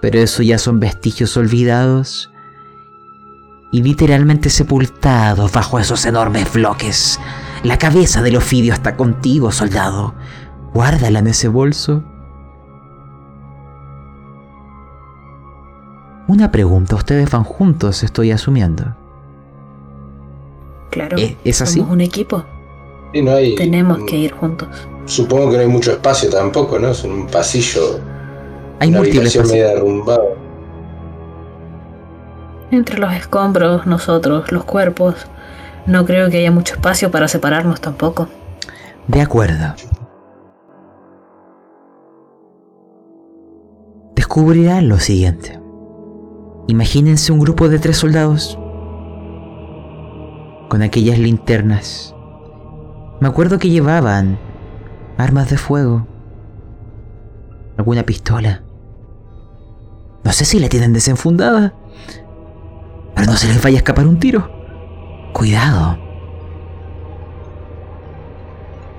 Pero eso ya son vestigios olvidados y literalmente sepultados bajo esos enormes bloques. La cabeza del Ofidio está contigo, soldado. Guárdala en ese bolso. Una pregunta, ustedes van juntos, estoy asumiendo. Claro. ¿E- es así? Somos un equipo. Y no hay. Tenemos que ir juntos. Supongo que no hay mucho espacio tampoco, ¿no? Es un pasillo. Hay una múltiples media derrumbada. Entre los escombros, nosotros, los cuerpos, no creo que haya mucho espacio para separarnos tampoco. De acuerdo. Descubrirán lo siguiente. Imagínense un grupo de tres soldados con aquellas linternas. Me acuerdo que llevaban armas de fuego, alguna pistola. No sé si la tienen desenfundada, pero no se les vaya a escapar un tiro. Cuidado.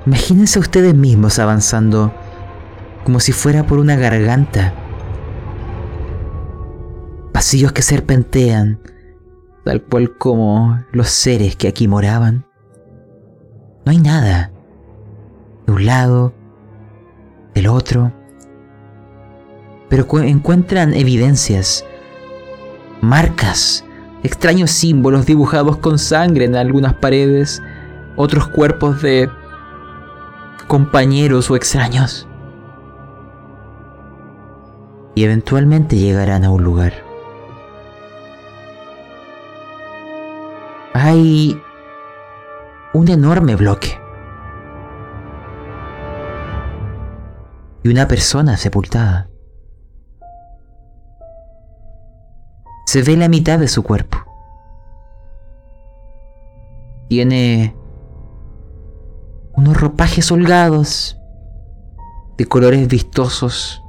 Imagínense ustedes mismos avanzando como si fuera por una garganta. Pasillos que serpentean, tal cual como los seres que aquí moraban. No hay nada. De un lado, del otro. pero encuentran evidencias, marcas, extraños símbolos dibujados con sangre en algunas paredes, otros cuerpos de compañeros o extraños. Y eventualmente llegarán a un lugar. Hay un enorme bloque. Y una persona sepultada. Se ve la mitad de su cuerpo. Tiene unos ropajes holgados, de colores vistosos,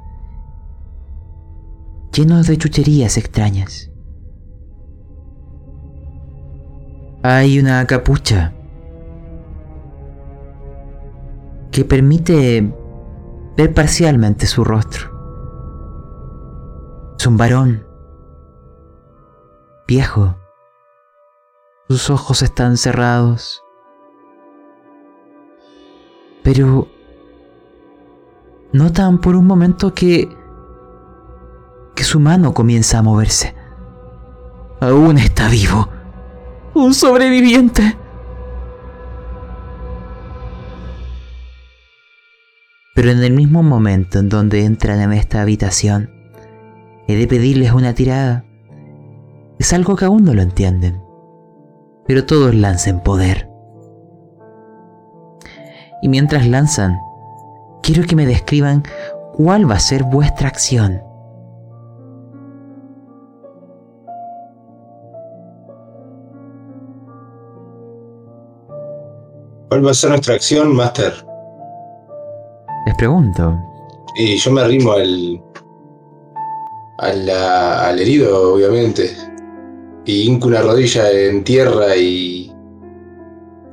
llenos de chucherías extrañas. Hay una capucha que permite ver parcialmente su rostro. Es un varón viejo. Sus ojos están cerrados. Pero notan por un momento que que su mano comienza a moverse. Aún está vivo. Un sobreviviente. Pero en el mismo momento en donde entran en esta habitación, he de pedirles una tirada. Es algo que aún no lo entienden. Pero todos lancen poder. Y mientras lanzan, quiero que me describan cuál va a ser vuestra acción. ¿Cuál va a ser nuestra acción, Master? Les pregunto. Y yo me arrimo al, al, al herido, obviamente. Y hinco una rodilla en tierra y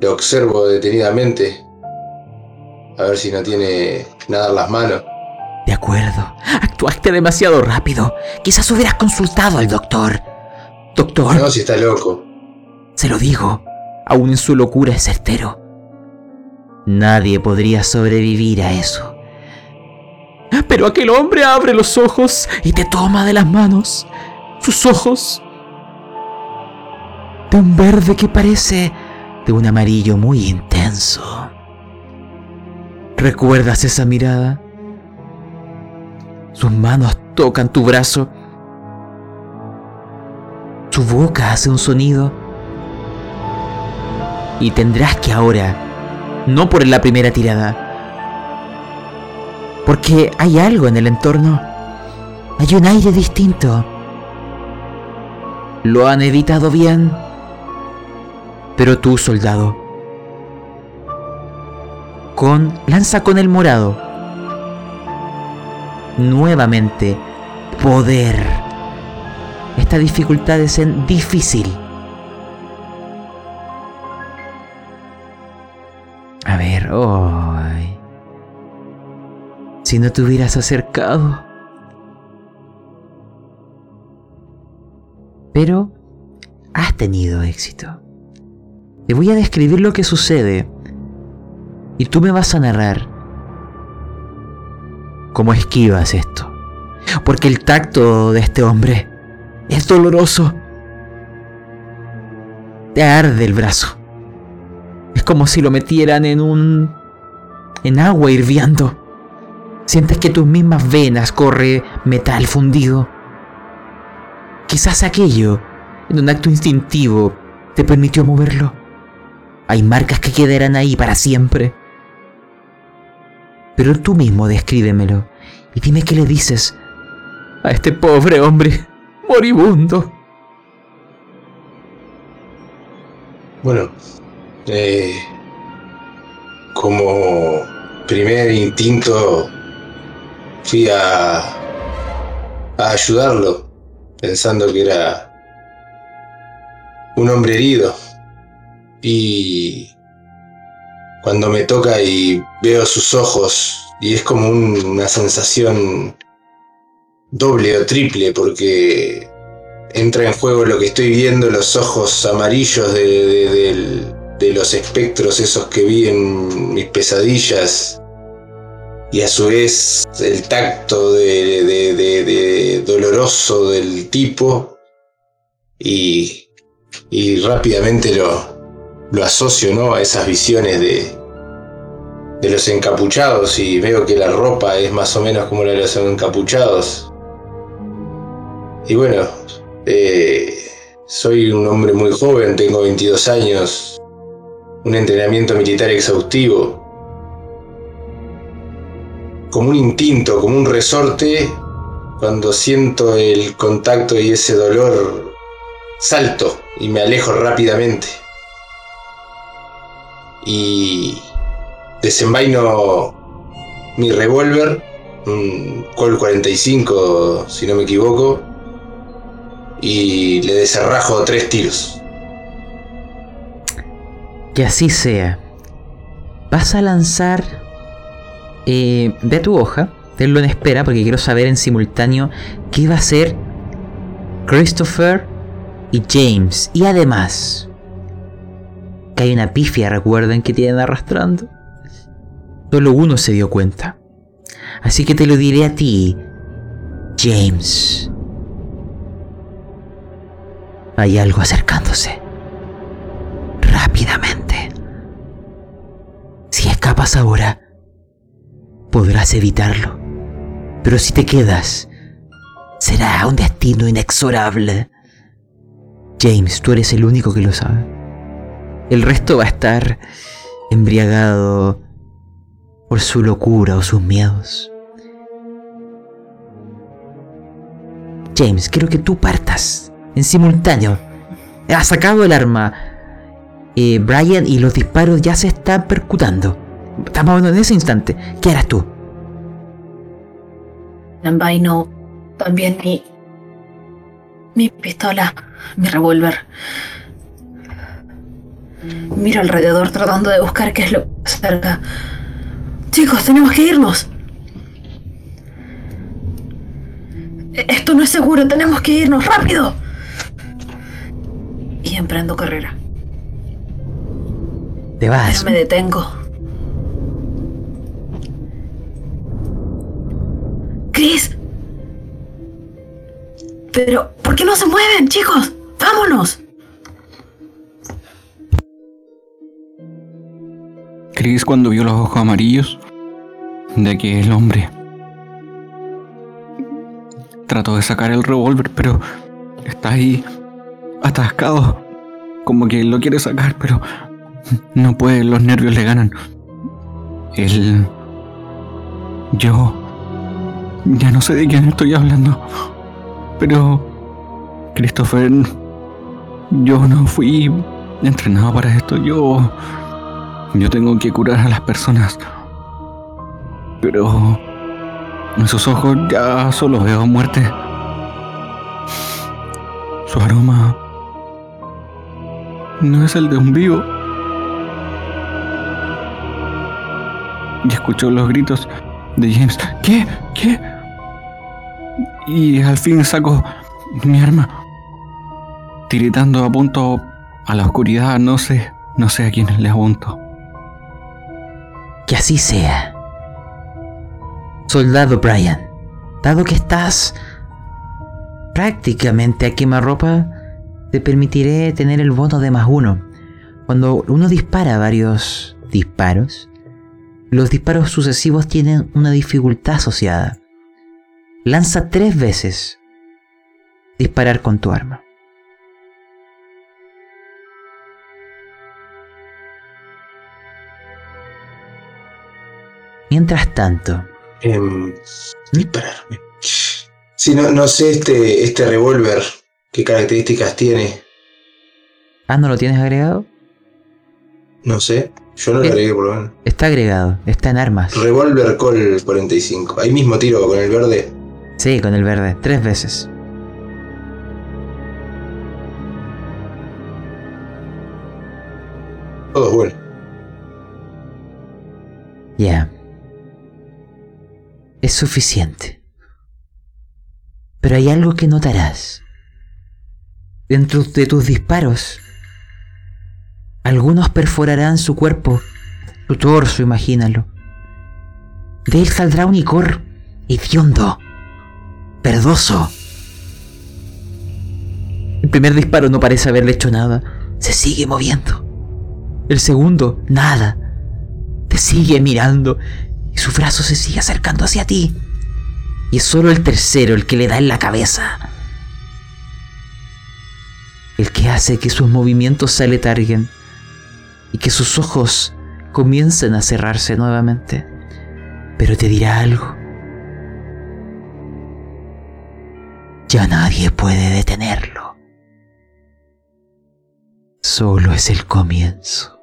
lo observo detenidamente. A ver si no tiene nada en las manos. De acuerdo. Actuaste demasiado rápido. Quizás hubieras consultado al doctor. Doctor. No, si está loco. Se lo digo. Aún en su locura es certero. Nadie podría sobrevivir a eso. Pero aquel hombre abre los ojos y te toma de las manos. Sus ojos de un verde que parece de un amarillo muy intenso. ¿Recuerdas esa mirada? Sus manos tocan tu brazo. Su boca hace un sonido. Y tendrás que ahora, no por la primera tirada, porque hay algo en el entorno. Hay un aire distinto. Lo han editado bien. Pero tú, soldado, con lanza con el morado. Nuevamente, poder. Esta dificultad es en difícil. Si no te hubieras acercado. Pero has tenido éxito. Te voy a describir lo que sucede y tú me vas a narrar cómo esquivas esto. Porque el tacto de este hombre es doloroso. Te arde el brazo. Es como si lo metieran en un... en agua hirviendo. Sientes que tus mismas venas corre metal fundido. Quizás aquello, en un acto instintivo, te permitió moverlo. Hay marcas que quedarán ahí para siempre. Pero tú mismo descríbemelo y dime qué le dices a este pobre hombre moribundo. Bueno, eh, como primer instinto fui a, ayudarlo, pensando que era un hombre herido. Y cuando me toca y veo sus ojos, y es como una sensación doble o triple, porque entra en juego lo que estoy viendo, los ojos amarillos de, de los espectros esos que vi en mis pesadillas, y a su vez el tacto de, de- de- de doloroso del tipo y, y rápidamente lo, lo asocio ¿no? a esas visiones de, de los encapuchados y veo que la ropa es más o menos como la de los encapuchados. Y bueno, eh, soy un hombre muy joven, tengo 22 años, un entrenamiento militar exhaustivo. Como un instinto, como un resorte, cuando siento el contacto y ese dolor, salto y me alejo rápidamente. Y desenvaino mi revólver, un Colt 45 si no me equivoco, y le desarrajo tres tiros. Que así sea. Vas a lanzar. Eh, ve a tu hoja, tenlo en espera porque quiero saber en simultáneo qué va a hacer Christopher y James. Y además, que hay una pifia, recuerden que tienen arrastrando. Solo uno se dio cuenta. Así que te lo diré a ti, James. Hay algo acercándose. Rápidamente. Escapas ahora, podrás evitarlo. Pero si te quedas, será un destino inexorable. James, tú eres el único que lo sabe. El resto va a estar embriagado por su locura o sus miedos. James, quiero que tú partas en simultáneo. Has sacado el arma. Eh, Brian y los disparos ya se están percutando. Estamos en ese instante. ¿Qué harás tú? Envaino también mi. mi pistola, mi revólver. Miro alrededor tratando de buscar qué es lo que cerca. Chicos, tenemos que irnos. E- Esto no es seguro, tenemos que irnos, rápido. Y emprendo carrera. Te vas. Pero me detengo. Chris. Pero, ¿por qué no se mueven, chicos? ¡Vámonos! Chris cuando vio los ojos amarillos de aquel hombre trató de sacar el revólver, pero está ahí atascado. Como que lo quiere sacar, pero no puede, los nervios le ganan. Él... Yo... Ya no sé de quién estoy hablando. Pero... Christopher... Yo no fui entrenado para esto. Yo... Yo tengo que curar a las personas. Pero... En sus ojos ya solo veo muerte. Su aroma... No es el de un vivo. Y escuchó los gritos de James. ¿Qué? ¿Qué? Y al fin saco mi arma. Tiritando apunto a la oscuridad. No sé. No sé a quién le apunto. Que así sea. Soldado Brian, dado que estás prácticamente a quemarropa, te permitiré tener el bono de más uno. Cuando uno dispara varios disparos, los disparos sucesivos tienen una dificultad asociada. Lanza tres veces disparar con tu arma. Mientras tanto, Em, dispararme. Sí, no, no sé este, este revólver qué características tiene. ah, ¿no lo tienes agregado? No sé. Yo no lo Bien. agregué por lo menos. Está agregado, está en armas. Revólver Col 45. Ahí mismo tiro con el verde. Sí, con el verde, tres veces. Todo es bueno. Ya. Es suficiente. Pero hay algo que notarás. Dentro de tus disparos, algunos perforarán su cuerpo, su torso, imagínalo. De él saldrá un icor hediondo, verdoso. El primer disparo no parece haberle hecho nada. Se sigue moviendo. El segundo, nada. Te sigue mirando y su brazo se sigue acercando hacia ti. Y es solo el tercero el que le da en la cabeza. El que hace que sus movimientos se aletarguen y que sus ojos comiencen a cerrarse nuevamente. Pero te dirá algo. Ya nadie puede detenerlo. Solo es el comienzo.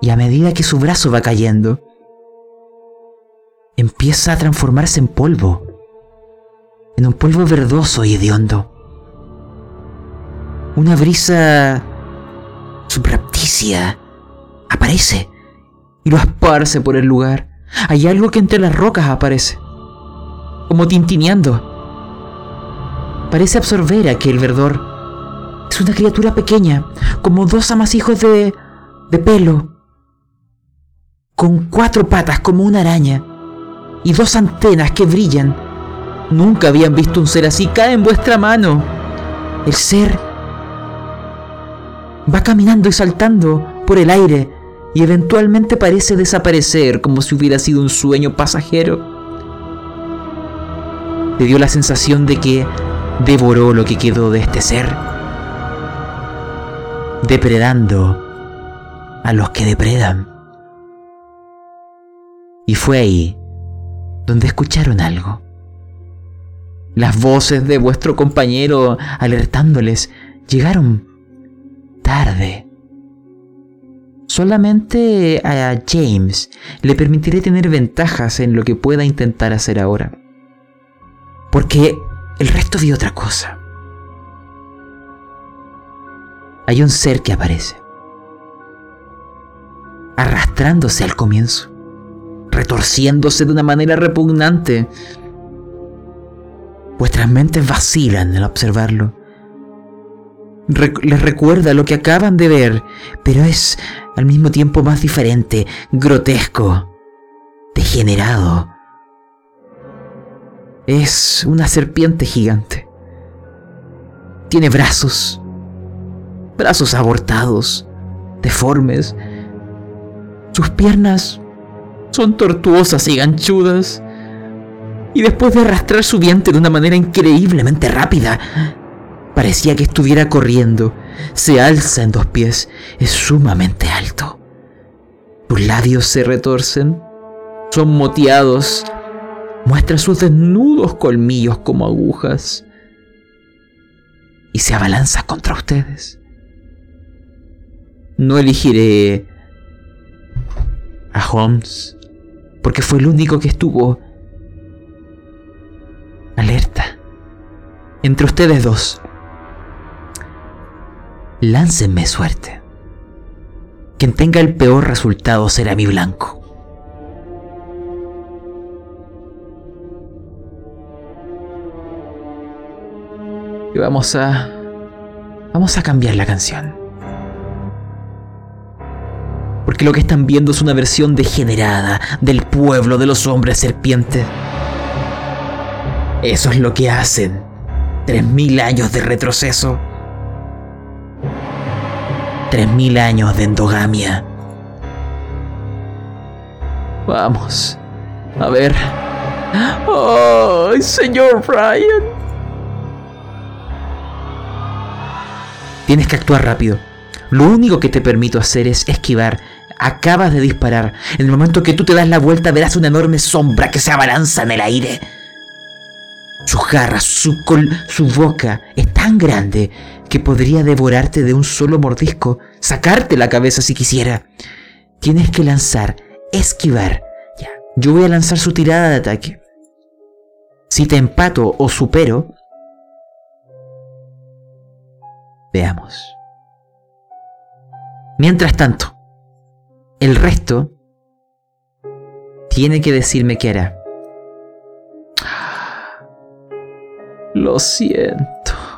Y a medida que su brazo va cayendo, empieza a transformarse en polvo, en un polvo verdoso y hediondo. Una brisa subrepticia aparece y lo esparce por el lugar. Hay algo que entre las rocas aparece, como tintineando. Parece absorber aquel verdor. Es una criatura pequeña, como dos amasijos de, de pelo, con cuatro patas como una araña y dos antenas que brillan. Nunca habían visto un ser así. Cae en vuestra mano. El ser va caminando y saltando por el aire y eventualmente parece desaparecer como si hubiera sido un sueño pasajero. Te dio la sensación de que devoró lo que quedó de este ser, depredando a los que depredan. Y fue ahí donde escucharon algo. Las voces de vuestro compañero alertándoles llegaron tarde. Solamente a James le permitiré tener ventajas en lo que pueda intentar hacer ahora. Porque el resto vio otra cosa. Hay un ser que aparece, arrastrándose al comienzo, retorciéndose de una manera repugnante. Vuestras mentes vacilan al observarlo. Les recuerda lo que acaban de ver, pero es al mismo tiempo más diferente, grotesco, degenerado. Es una serpiente gigante. Tiene brazos, brazos abortados, deformes. Sus piernas son tortuosas y ganchudas. Y después de arrastrar su vientre de una manera increíblemente rápida, parecía que estuviera corriendo. Se alza en dos pies. Es sumamente alto. Sus labios se retorcen. Son moteados muestra sus desnudos colmillos como agujas y se abalanza contra ustedes. No elegiré a Holmes porque fue el único que estuvo alerta. Entre ustedes dos, láncenme suerte. Quien tenga el peor resultado será mi blanco. Y vamos a... Vamos a cambiar la canción. Porque lo que están viendo es una versión degenerada del pueblo de los hombres serpientes. Eso es lo que hacen. Tres mil años de retroceso. Tres mil años de endogamia. Vamos. A ver. ¡Ay, señor Brian! Tienes que actuar rápido. Lo único que te permito hacer es esquivar. Acabas de disparar. En el momento que tú te das la vuelta verás una enorme sombra que se abalanza en el aire. Sus garras, su, col, su boca es tan grande que podría devorarte de un solo mordisco, sacarte la cabeza si quisiera. Tienes que lanzar, esquivar. Ya, yo voy a lanzar su tirada de ataque. Si te empato o supero, Veamos. Mientras tanto, el resto tiene que decirme qué hará. Lo siento.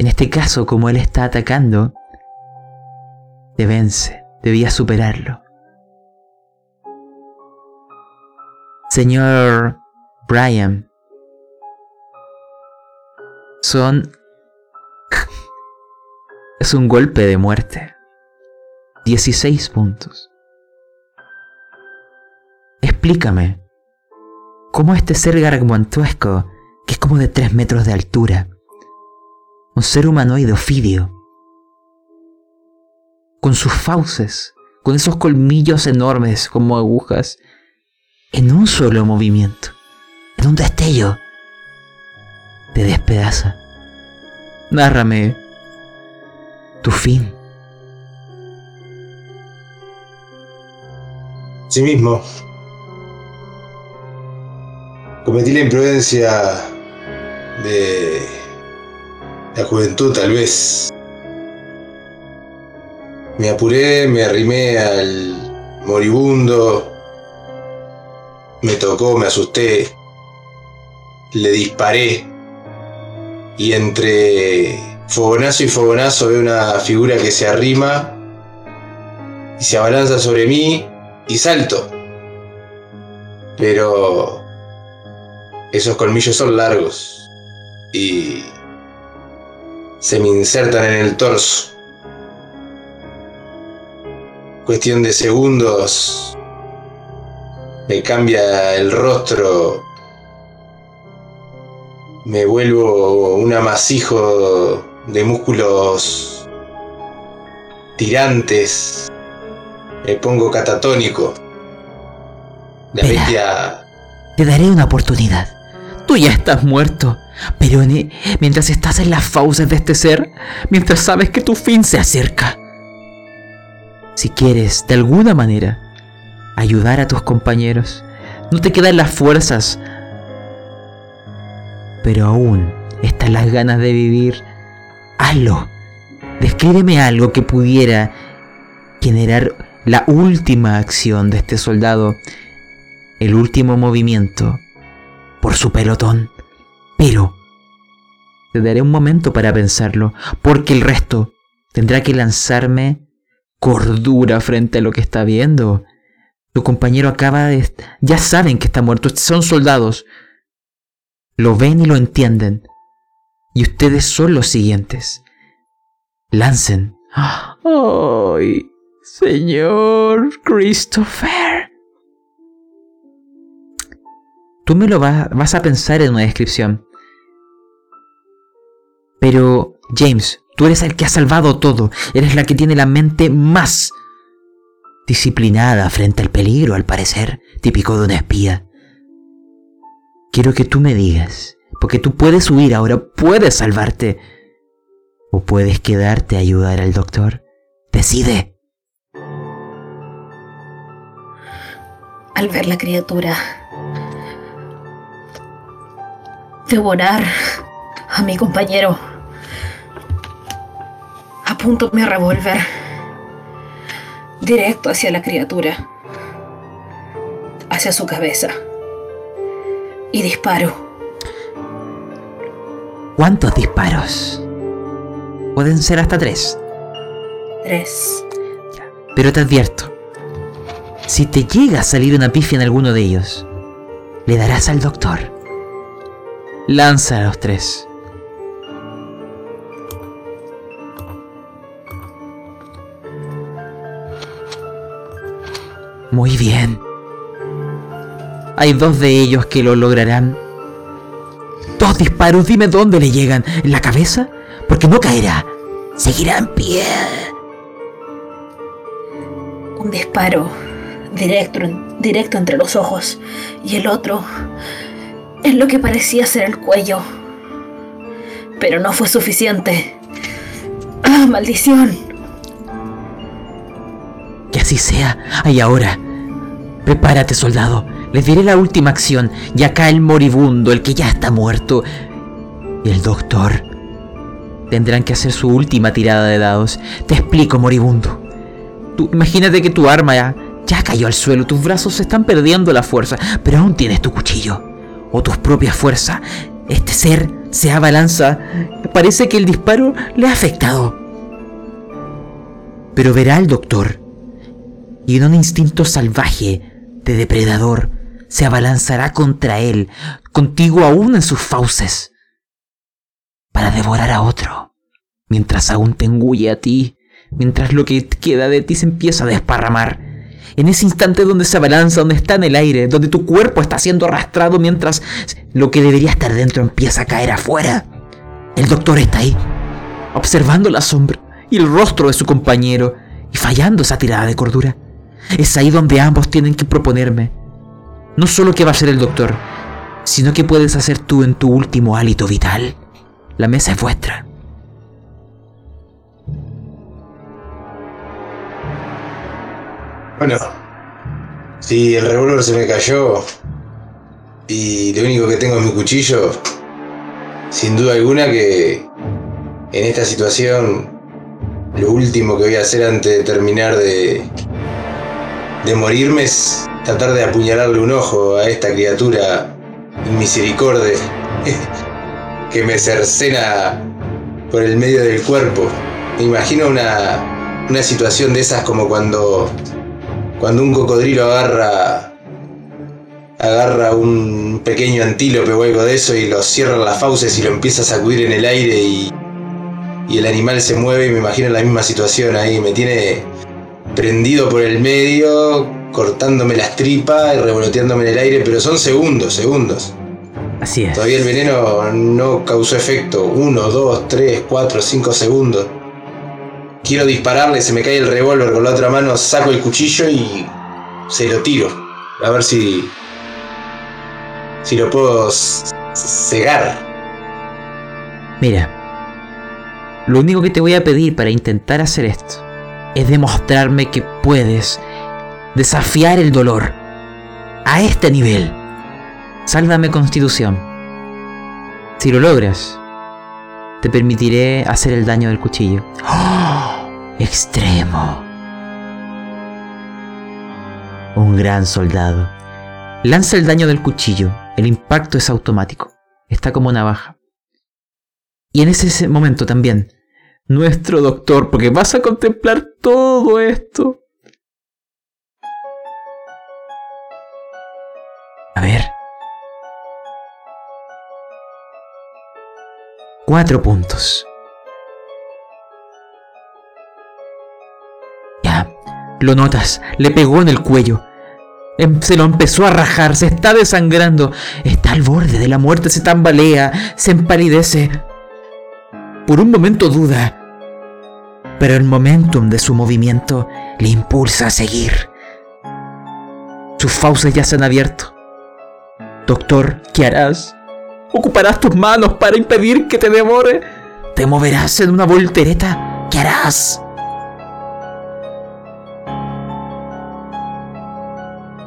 En este caso, como él está atacando, te vence, debías superarlo. Señor Brian, son... *laughs* es un golpe de muerte. 16 puntos. Explícame, ¿cómo este ser gargantuesco, que es como de 3 metros de altura, un ser humanoide ofidio, con sus fauces, con esos colmillos enormes como agujas, en un solo movimiento, en un destello, te despedaza. Nárrame tu fin. Sí mismo. Cometí la imprudencia de la juventud, tal vez. Me apuré, me arrimé al moribundo, me tocó, me asusté, le disparé y entre fogonazo y fogonazo veo una figura que se arrima y se abalanza sobre mí y salto. Pero esos colmillos son largos y se me insertan en el torso. Cuestión de segundos me cambia el rostro me vuelvo un amasijo de músculos tirantes, me pongo catatónico. La bestia... Te daré una oportunidad. Tú ya estás muerto, pero mientras estás en las fauces de este ser, mientras sabes que tu fin se acerca. Si quieres, de alguna manera, ayudar a tus compañeros, no te quedan las fuerzas pero aún están las ganas de vivir, hazlo. Descríbeme algo que pudiera generar la última acción de este soldado, el último movimiento por su pelotón. Pero te daré un momento para pensarlo, porque el resto tendrá que lanzarme cordura frente a lo que está viendo. Tu compañero acaba de... Ya saben que está muerto, son soldados lo ven y lo entienden. Y ustedes son los siguientes. Lancen. *gasps* ¡Ay, señor Christopher! Tú me lo vas a pensar en una descripción. Pero, James, tú eres el que ha salvado todo. Eres la que tiene la mente más disciplinada frente al peligro, al parecer, típico de una espía. Quiero que tú me digas, porque tú puedes huir ahora, puedes salvarte. O puedes quedarte a ayudar al doctor. Decide. Al ver la criatura devorar a mi compañero, apunto mi revólver directo hacia la criatura, hacia su cabeza y disparo. ¿Cuántos disparos? Pueden ser hasta tres. Tres. Pero te advierto, si te llega a salir una pifia en alguno de ellos, le darás al doctor. Lanza a los tres. Muy bien. Hay dos de ellos que lo lograrán. Dos disparos, dime dónde le llegan. ¿En la cabeza? Porque no caerá. Seguirá en pie. Un disparo directo, directo entre los ojos y el otro en lo que parecía ser el cuello. Pero no fue suficiente. ¡Ah, maldición! Que así sea. Y ahora, prepárate, soldado. Les diré la última acción y acá el moribundo, el que ya está muerto, y el doctor tendrán que hacer su última tirada de dados. Te explico, moribundo. Tú, imagínate que tu arma ya, ya cayó al suelo, tus brazos están perdiendo la fuerza, pero aún tienes tu cuchillo o tus propias fuerzas. Este ser se abalanza. Parece que el disparo le ha afectado. Pero verá al doctor y en un instinto salvaje de depredador se abalanzará contra él, contigo aún en sus fauces, para devorar a otro, mientras aún te engulle a ti, mientras lo que queda de ti se empieza a desparramar. En ese instante donde se abalanza, donde está en el aire, donde tu cuerpo está siendo arrastrado mientras lo que debería estar dentro empieza a caer afuera. El doctor está ahí, observando la sombra y el rostro de su compañero y fallando esa tirada de cordura. Es ahí donde ambos tienen que proponerme no solo qué va a ser el doctor, sino qué puedes hacer tú en tu último hálito vital. La mesa es vuestra. Bueno, si el revólver se me cayó y lo único que tengo es mi cuchillo, sin duda alguna que en esta situación lo último que voy a hacer antes de terminar de, de morirme es tratar de apuñalarle un ojo a esta criatura inmisericorde *laughs* que me cercena por el medio del cuerpo. Me imagino una, una situación de esas como cuando, cuando un cocodrilo agarra agarra un pequeño antílope o algo de eso y lo cierra en las fauces y lo empieza a sacudir en el aire y, y el animal se mueve y me imagino la misma situación ahí, me tiene prendido por el medio, cortándome las tripas y revoloteándome en el aire, pero son segundos, segundos. Así es. Todavía el veneno no causó efecto. Uno, dos, tres, cuatro, cinco segundos. Quiero dispararle, se me cae el revólver con la otra mano, saco el cuchillo y se lo tiro. A ver si. si lo puedo cegar. Mira, lo único que te voy a pedir para intentar hacer esto es demostrarme que puedes desafiar el dolor a este nivel. Sálvame constitución. Si lo logras, te permitiré hacer el daño del cuchillo. ¡Oh! Extremo. Un gran soldado. Lanza el daño del cuchillo. El impacto es automático. Está como navaja. Y en ese momento también, nuestro doctor, porque vas a contemplar todo esto, A ver. Cuatro puntos. Ya, lo notas, le pegó en el cuello. Em, se lo empezó a rajar, se está desangrando, está al borde de la muerte, se tambalea, se empalidece. Por un momento duda, pero el momentum de su movimiento le impulsa a seguir. Sus fauces ya se han abierto. Doctor, ¿qué harás? ¿Ocuparás tus manos para impedir que te devore? ¿Te moverás en una voltereta? ¿Qué harás?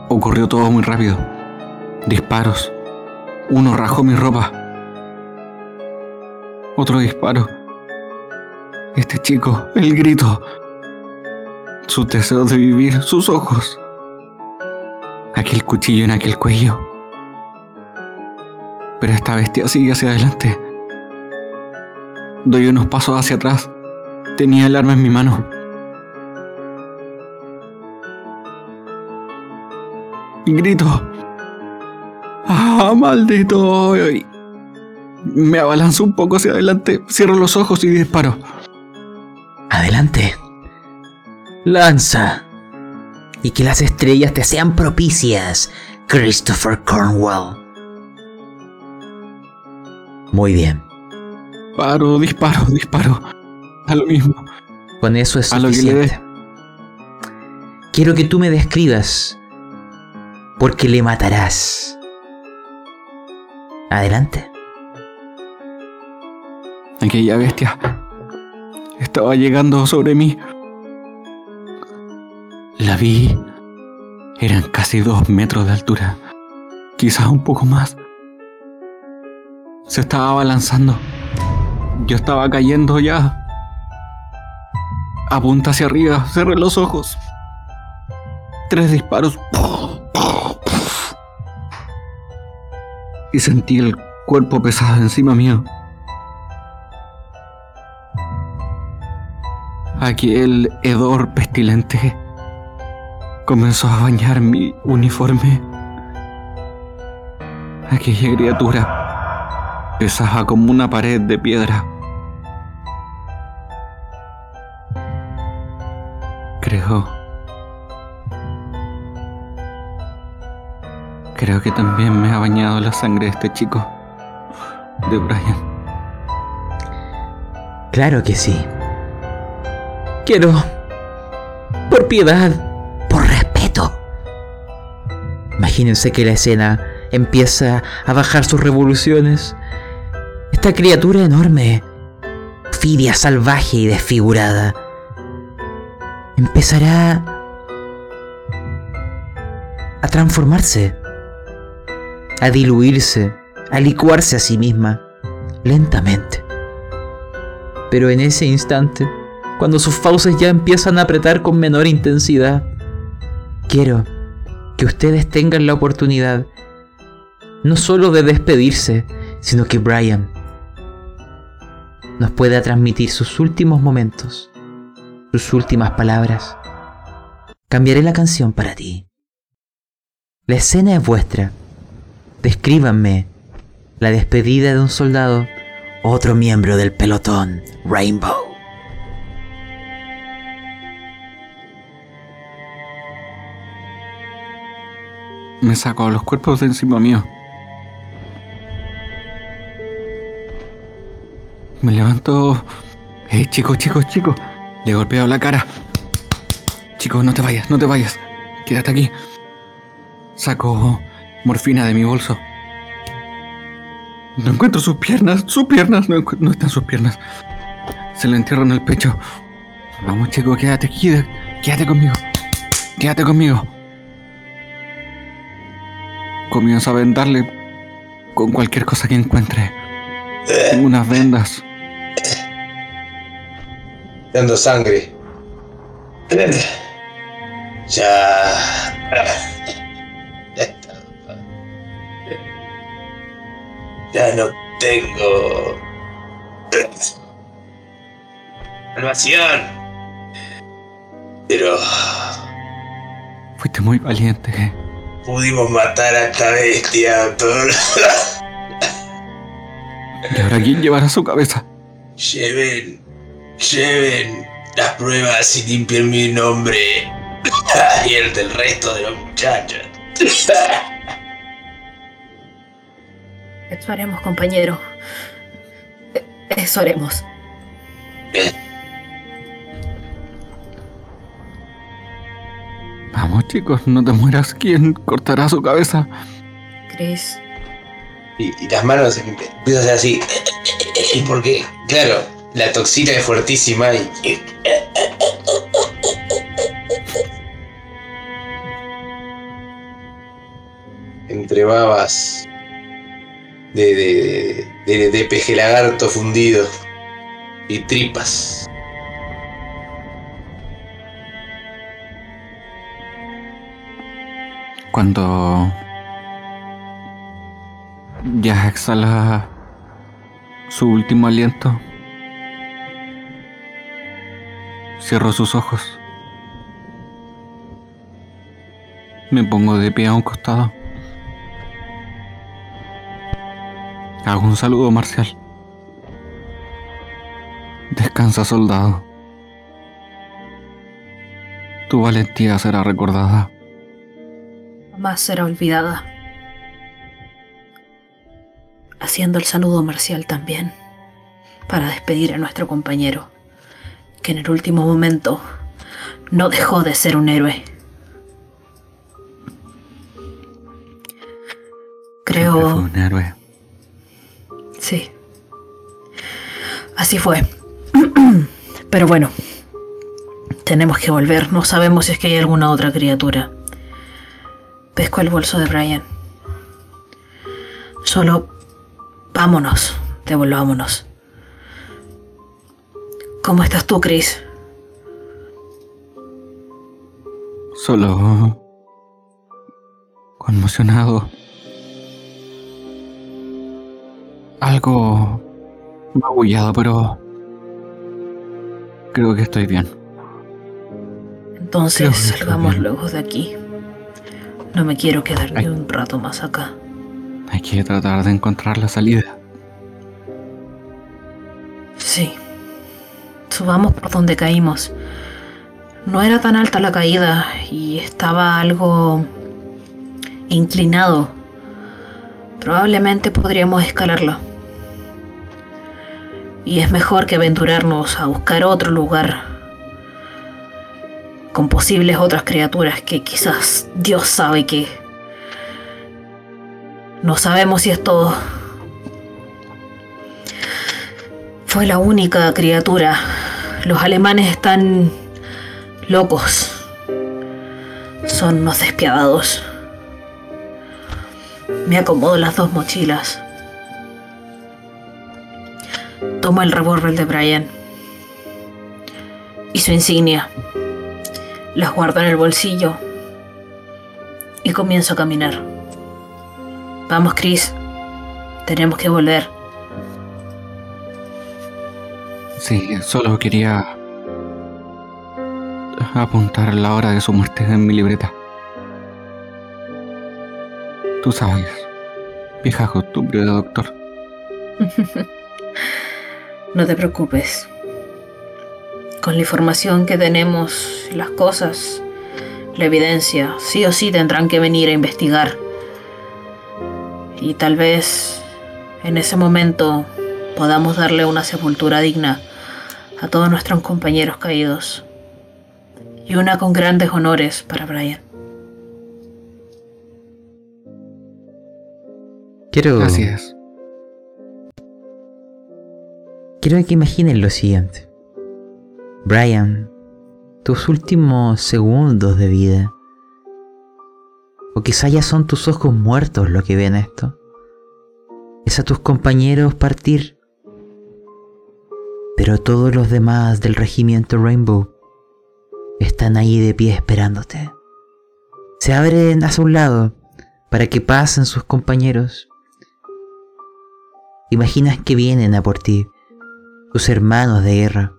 Ocurrió todo muy rápido. Disparos. Uno rajó mi ropa. Otro disparo. Este chico, el grito. Su deseo de vivir, sus ojos. Aquel cuchillo en aquel cuello. Pero esta bestia sigue hacia adelante. Doy unos pasos hacia atrás. Tenía el arma en mi mano. Grito. ¡Ah, maldito! Me abalanzo un poco hacia adelante, cierro los ojos y disparo. Adelante. Lanza. Y que las estrellas te sean propicias, Christopher Cornwell. Muy bien. Paro, disparo, *laughs* disparo. A lo mismo. Con eso es suficiente. Quiero que tú me describas. Porque le matarás. Adelante. Aquella bestia estaba llegando sobre mí. La vi. Eran casi dos metros de altura. Quizás un poco más. Se estaba abalanzando. Yo estaba cayendo ya. Apunta hacia arriba, cerré los ojos. Tres disparos. Y sentí el cuerpo pesado encima mío. aquel hedor pestilente comenzó a bañar mi uniforme. Aquella criatura pesaba como una pared de piedra. Creo... Creo que también me ha bañado la sangre de este chico, de Brian. Claro que sí. Quiero... Por piedad, por respeto. Imagínense que la escena empieza a bajar sus revoluciones. Esta criatura enorme, fidia, salvaje y desfigurada, empezará a transformarse, a diluirse, a licuarse a sí misma, lentamente. Pero en ese instante, cuando sus fauces ya empiezan a apretar con menor intensidad, quiero que ustedes tengan la oportunidad no solo de despedirse, sino que Brian nos pueda transmitir sus últimos momentos, sus últimas palabras. Cambiaré la canción para ti. La escena es vuestra. Descríbanme la despedida de un soldado, otro miembro del pelotón Rainbow. Me sacó los cuerpos de encima mío. Me levanto. Eh, chicos, chicos, chicos. Le golpeo la cara. Chicos, no te vayas, no te vayas. Quédate aquí. Saco morfina de mi bolso. No encuentro sus piernas, sus piernas, no, están sus piernas. Se le entierro en el pecho. Vamos, chico, quédate aquí, quédate conmigo. Quédate conmigo. Comienzo a vendarle con cualquier cosa que encuentre. Tengo unas vendas. Dando sangre. Ya. Ya no tengo. Salvación. Pero Fuiste muy valiente. eh. pudimos matar a esta bestia, doctor. ¿Y ahora quién llevará su cabeza? Lleven. Lleven las pruebas y limpien mi nombre. *laughs* y el del resto de los muchachos. *laughs* Eso haremos, compañero. Eso haremos. Vamos, chicos, no te mueras. ¿Quién cortará su cabeza? Chris, Y, y las manos empiezan a hacer así. Y porque, claro, la toxina es fuertísima y. Entre babas de, de, de, de peje lagarto fundido y tripas. Cuando ya exhala su último aliento, cierro sus ojos. Me pongo de pie a un costado. Hago un saludo marcial. Descansa, soldado. Tu valentía será recordada. jamás será olvidada. Haciendo el saludo marcial también, para despedir a nuestro compañero, que en el último momento no dejó de ser un héroe. Siempre fue Creo, un héroe. sí. Así fue. *clears throat* Pero bueno, tenemos que volver. No sabemos si es que hay alguna otra criatura. Pesco el bolso de Brian. Solo vámonos, devolvámonos. ¿Cómo estás tú, Chris? Solo conmocionado. Algo magullado, pero Creo que estoy bien. Entonces salgamos bien. luego de aquí. No me quiero quedar ni un rato más acá. Hay que tratar de encontrar la salida. Sí. Subamos por donde caímos. No era tan alta la caída y estaba algo inclinado. Probablemente podríamos escalarlo. Y es mejor que aventurarnos a buscar otro lugar con posibles otras criaturas que quizás Dios sabe que... No sabemos si esto fue la única criatura. Los alemanes están locos. Son unos despiadados. Me acomodo las dos mochilas. Tomo el revólver de Brian y su insignia. Las guardo en el bolsillo y comienzo a caminar. Vamos, Chris. Tenemos que volver. Sí, solo quería apuntar la hora de su muerte en mi libreta. Tú sabes, vieja costumbre de doctor. *laughs* No te preocupes. Con la información que tenemos, las cosas, la evidencia, sí o sí tendrán que venir a investigar. Y tal vez en ese momento podamos darle una sepultura digna a todos nuestros compañeros caídos. Y una con grandes honores para Brian. Quiero, Así es. quiero que imaginen lo siguiente. Brian, tus últimos segundos de vida. O quizá ya son tus ojos muertos lo que ven esto. Es a tus compañeros partir. Pero todos los demás del regimiento Rainbow están ahí de pie esperándote. Se abren hacia un lado para que pasen sus compañeros. Imaginas que vienen a por ti, tus hermanos de guerra.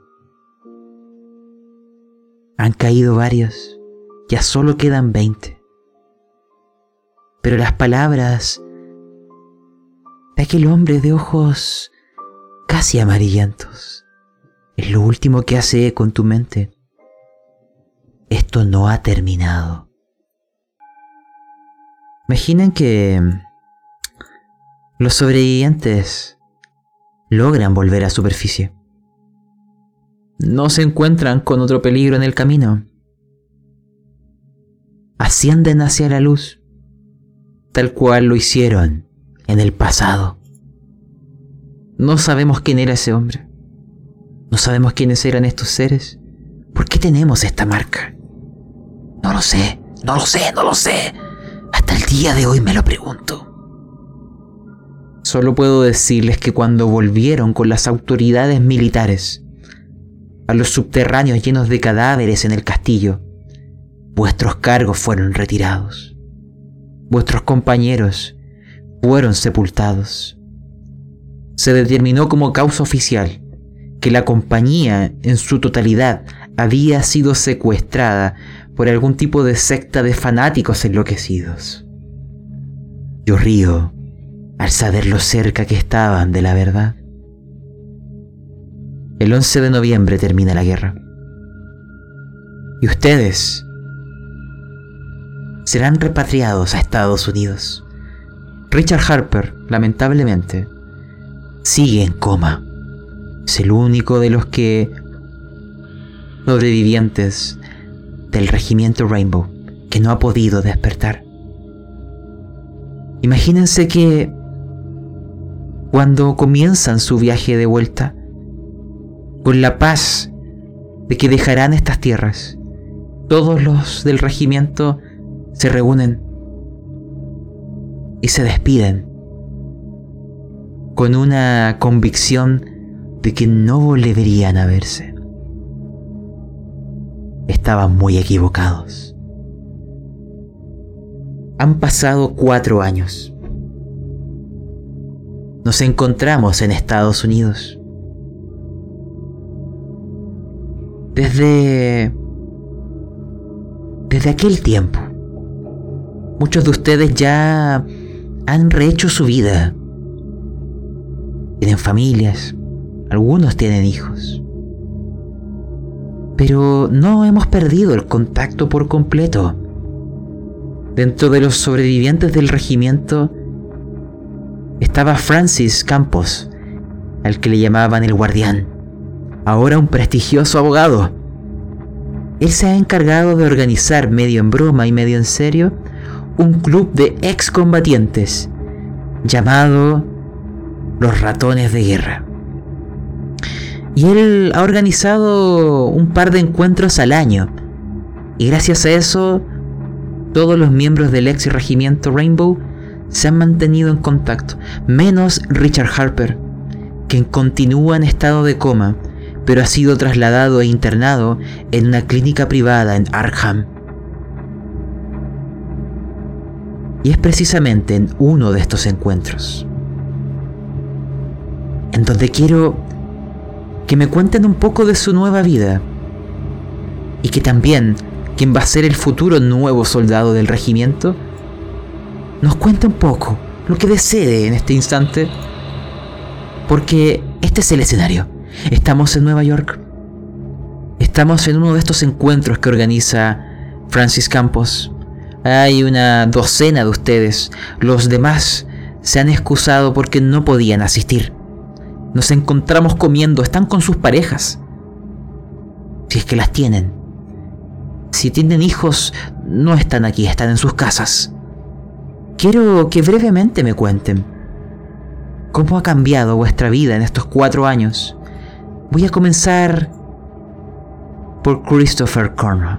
Han caído varios, ya solo quedan 20. Pero las palabras de aquel hombre de ojos casi amarillentos es lo último que hace con tu mente. Esto no ha terminado. Imaginen que los sobrevivientes logran volver a superficie. No se encuentran con otro peligro en el camino. Ascienden hacia la luz, tal cual lo hicieron en el pasado. No sabemos quién era ese hombre. No sabemos quiénes eran estos seres. ¿Por qué tenemos esta marca? No lo sé, no lo sé, no lo sé. Hasta el día de hoy me lo pregunto. Solo puedo decirles que cuando volvieron con las autoridades militares a los subterráneos llenos de cadáveres en el castillo, vuestros cargos fueron retirados. Vuestros compañeros fueron sepultados. Se determinó como causa oficial que la compañía en su totalidad había sido secuestrada por algún tipo de secta de fanáticos enloquecidos. Yo río al saber lo cerca que estaban de la verdad. El 11 de noviembre termina la guerra. Y ustedes serán repatriados a Estados Unidos. Richard Harper, lamentablemente, sigue en coma. Es el único de los que sobrevivientes del regimiento Rainbow que no ha podido despertar. Imagínense que cuando comienzan su viaje de vuelta, con la paz de que dejarán estas tierras, todos los del regimiento se reúnen y se despiden con una convicción de que no volverían a verse. Estaban muy equivocados. Han pasado cuatro años. Nos encontramos en Estados Unidos. Desde... Desde aquel tiempo, muchos de ustedes ya han rehecho su vida. Tienen familias, algunos tienen hijos. Pero no hemos perdido el contacto por completo. Dentro de los sobrevivientes del regimiento estaba Francis Campos, al que le llamaban el guardián, ahora un prestigioso abogado. Él se ha encargado de organizar medio en broma y medio en serio un club de excombatientes llamado Los Ratones de Guerra. Y él ha organizado un par de encuentros al año. Y gracias a eso, todos los miembros del ex regimiento Rainbow se han mantenido en contacto, menos Richard Harper, quien continúa en estado de coma, pero ha sido trasladado e internado en una clínica privada en Arkham. Y es precisamente en uno de estos encuentros en donde quiero que me cuenten un poco de su nueva vida y que también quien va a ser el futuro nuevo soldado del regimiento nos cuente un poco lo que desee en este instante porque este es el escenario. Estamos en Nueva York. Estamos en uno de estos encuentros que organiza Francis Campos. Hay una docena de ustedes. Los demás se han excusado porque no podían asistir nos encontramos comiendo, están con sus parejas. Si es que las tienen. Si tienen hijos, no están aquí, están en sus casas. Quiero que brevemente me cuenten cómo ha cambiado vuestra vida en estos cuatro años. Voy a comenzar por Christopher Cornwell.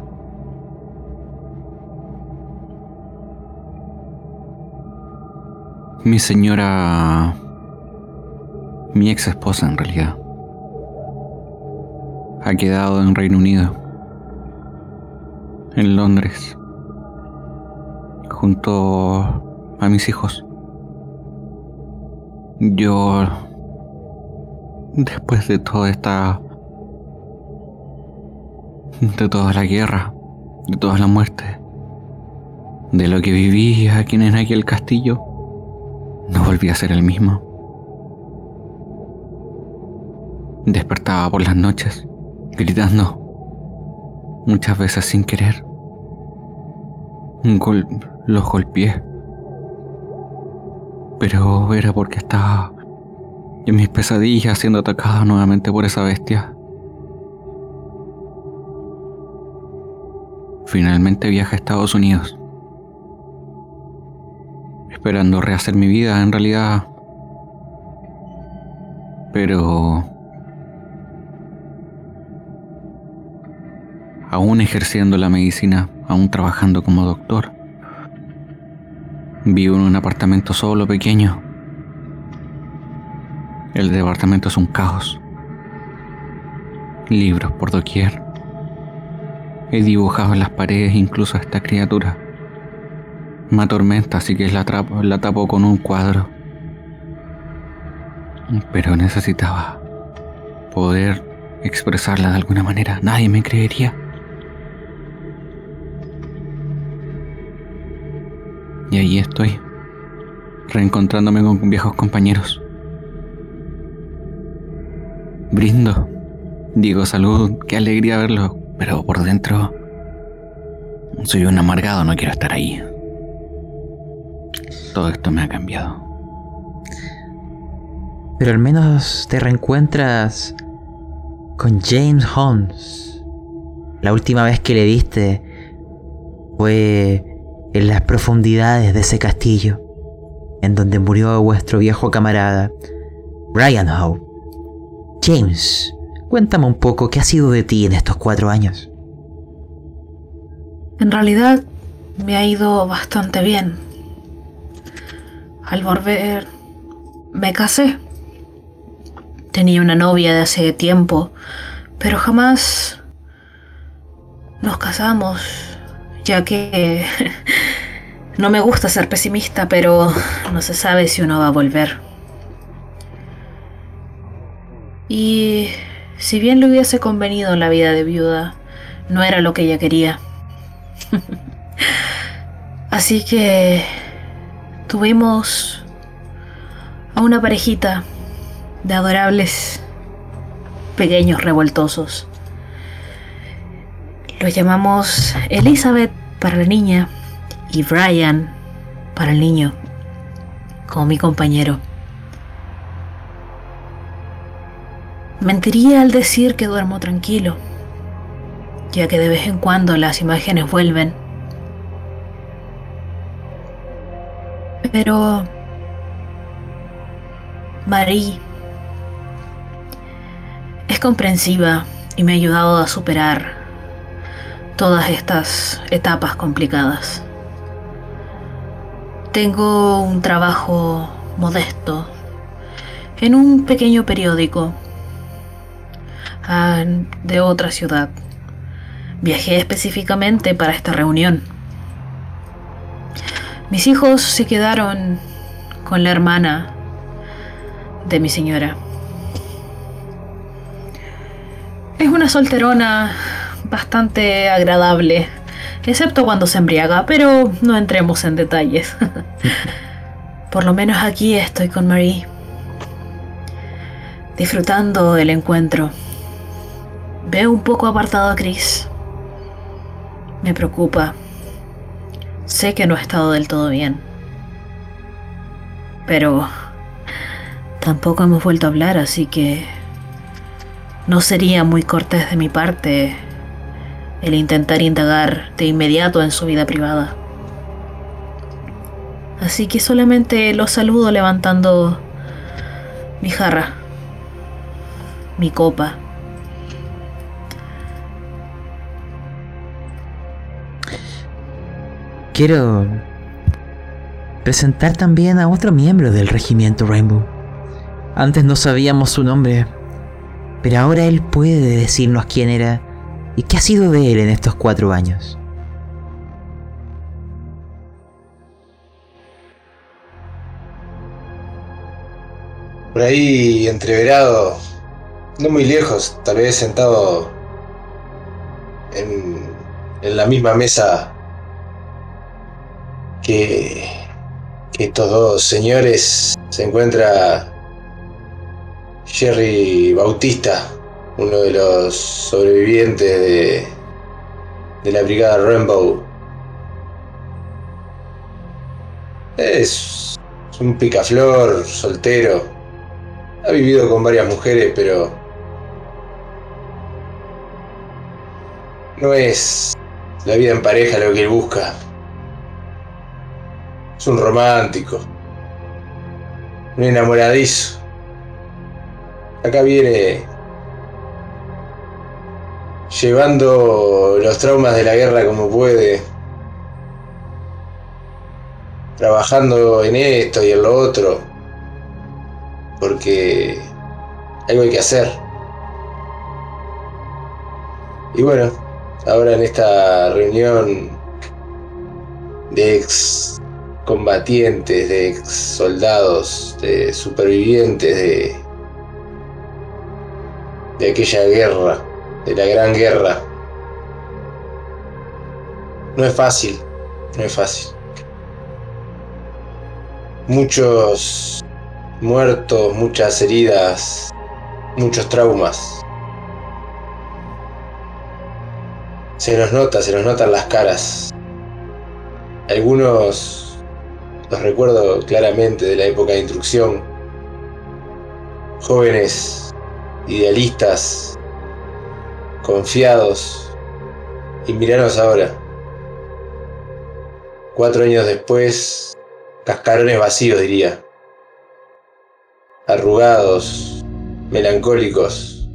Mi señora mi ex esposa en realidad. Ha quedado en Reino Unido, en Londres, junto a mis hijos. Yo, después de toda esta... de toda la guerra, de toda la muerte, de lo que viví aquí en aquel castillo, no volví a ser el mismo. Despertaba por las noches, gritando, muchas veces sin querer. los golpeé. Pero era porque estaba en mis pesadillas siendo atacado nuevamente por esa bestia. Finalmente viajé a Estados Unidos. Esperando rehacer mi vida en realidad. Pero aún ejerciendo la medicina, aún trabajando como doctor. Vivo en un apartamento solo, pequeño. El departamento es un caos. Libros por doquier. He dibujado en las paredes incluso a esta criatura. Me atormenta, así que la, tapo con un cuadro. Pero necesitaba poder expresarla de alguna manera. Nadie me creería. Y ahí estoy, reencontrándome con viejos compañeros. Brindo, digo salud, qué alegría verlo, pero por dentro soy un amargado, no quiero estar ahí. Todo esto me ha cambiado. Pero al menos te reencuentras con James Holmes. La última vez que le viste fue en las profundidades de ese castillo, en donde murió vuestro viejo camarada, Brian Howe. James, cuéntame un poco qué ha sido de ti en estos cuatro años. En realidad me ha ido bastante bien. Al volver me casé. Tenía una novia de hace tiempo, pero jamás nos casamos ya que *laughs* no me gusta ser pesimista, pero no se sabe si uno va a volver. Y si bien le hubiese convenido la vida de viuda, no era lo que ella quería. *laughs* Así que tuvimos a una parejita de adorables pequeños revoltosos. Los llamamos Elizabeth para la niña y Brian para el niño, como mi compañero. Mentiría al decir que duermo tranquilo, ya que de vez en cuando las imágenes vuelven. Pero Marie es comprensiva y me ha ayudado a superar todas estas etapas complicadas. Tengo un trabajo modesto en un pequeño periódico ah, de otra ciudad. Viajé específicamente para esta reunión. Mis hijos se quedaron con la hermana de mi señora. Es una solterona bastante agradable, excepto cuando se embriaga, pero no entremos en detalles. *laughs* Por lo menos aquí estoy con Marie, disfrutando del encuentro. Veo un poco apartado a Chris. Me preocupa. Sé que no ha estado del todo bien. Pero tampoco hemos vuelto a hablar, así que no sería muy cortés de mi parte el intentar indagar de inmediato en su vida privada. Así que solamente lo saludo levantando mi jarra, mi copa. Quiero presentar también a otro miembro del regimiento Rainbow. Antes no sabíamos su nombre, pero ahora él puede decirnos quién era y qué ha sido de él en estos cuatro años. Por ahí entreverado, no muy lejos, tal vez sentado en, en la misma mesa que, que estos dos señores se encuentra Jerry Bautista, uno de los sobrevivientes de, de la brigada Rainbow. Es un picaflor, soltero. Ha vivido con varias mujeres, pero no es la vida en pareja lo que él busca. Es un romántico, un enamoradizo. Acá viene llevando los traumas de la guerra como puede, trabajando en esto y en lo otro, porque algo hay que hacer. Y bueno, ahora en esta reunión de ex combatientes, de ex soldados, de supervivientes de de aquella guerra, de la gran guerra. No es fácil, no es fácil. Muchos muertos, muchas heridas, muchos traumas. Se nos nota, se nos notan las caras. Algunos los recuerdo claramente de la época de instrucción. Jóvenes idealistas, confiados, y miranos ahora. Cuatro años después, cascarones vacíos diría, arrugados, melancólicos,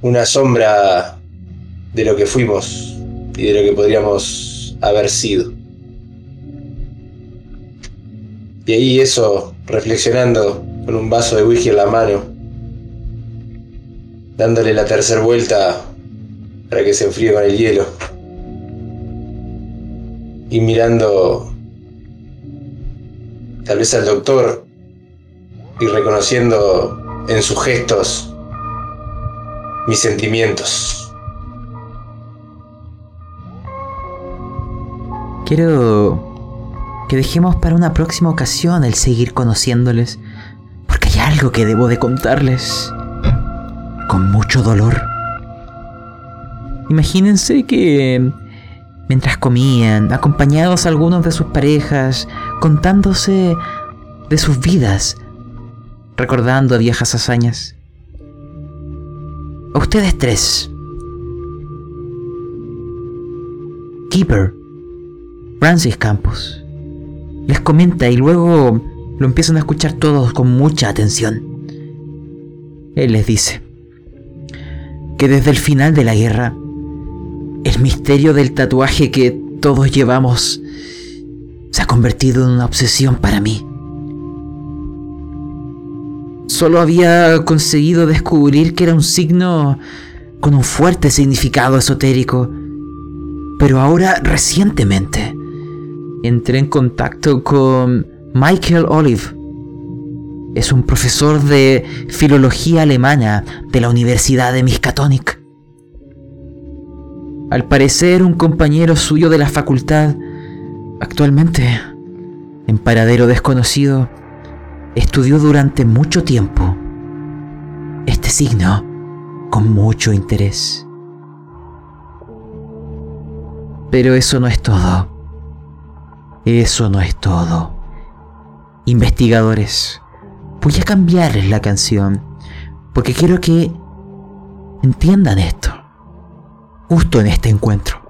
una sombra de lo que fuimos y de lo que podríamos haber sido. Y ahí eso, reflexionando, con un vaso de whisky en la mano, dándole la tercera vuelta para que se enfríe con el hielo. Y mirando tal vez al doctor y reconociendo en sus gestos mis sentimientos. Quiero que dejemos para una próxima ocasión el seguir conociéndoles, porque hay algo que debo de contarles con mucho dolor. Imagínense que mientras comían, acompañados algunos de sus parejas, contándose de sus vidas, recordando viejas hazañas. A ustedes tres. Keeper, Francis Campos, les comenta y luego lo empiezan a escuchar todos con mucha atención. Él les dice que desde el final de la guerra, el misterio del tatuaje que todos llevamos se ha convertido en una obsesión para mí. Solo había conseguido descubrir que era un signo con un fuerte significado esotérico, pero ahora recientemente entré en contacto con Michael Olive. Es un profesor de filología alemana de la Universidad de Miskatonic. Al parecer un compañero suyo de la facultad, actualmente en paradero desconocido, estudió durante mucho tiempo este signo con mucho interés. Pero eso no es todo. Eso no es todo. Investigadores, voy a cambiarles la canción porque quiero que entiendan esto justo en este encuentro,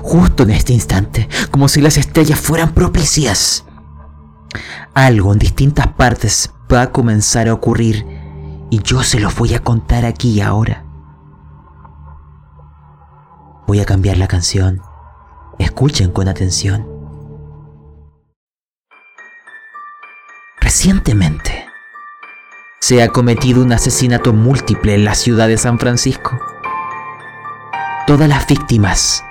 justo en este instante, como si las estrellas fueran propicias. Algo en distintas partes va a comenzar a ocurrir y yo se los voy a contar aquí y ahora. Voy a cambiar la canción. Escuchen con atención. Recientemente se ha cometido un asesinato múltiple en la ciudad de San Francisco. Todas las víctimas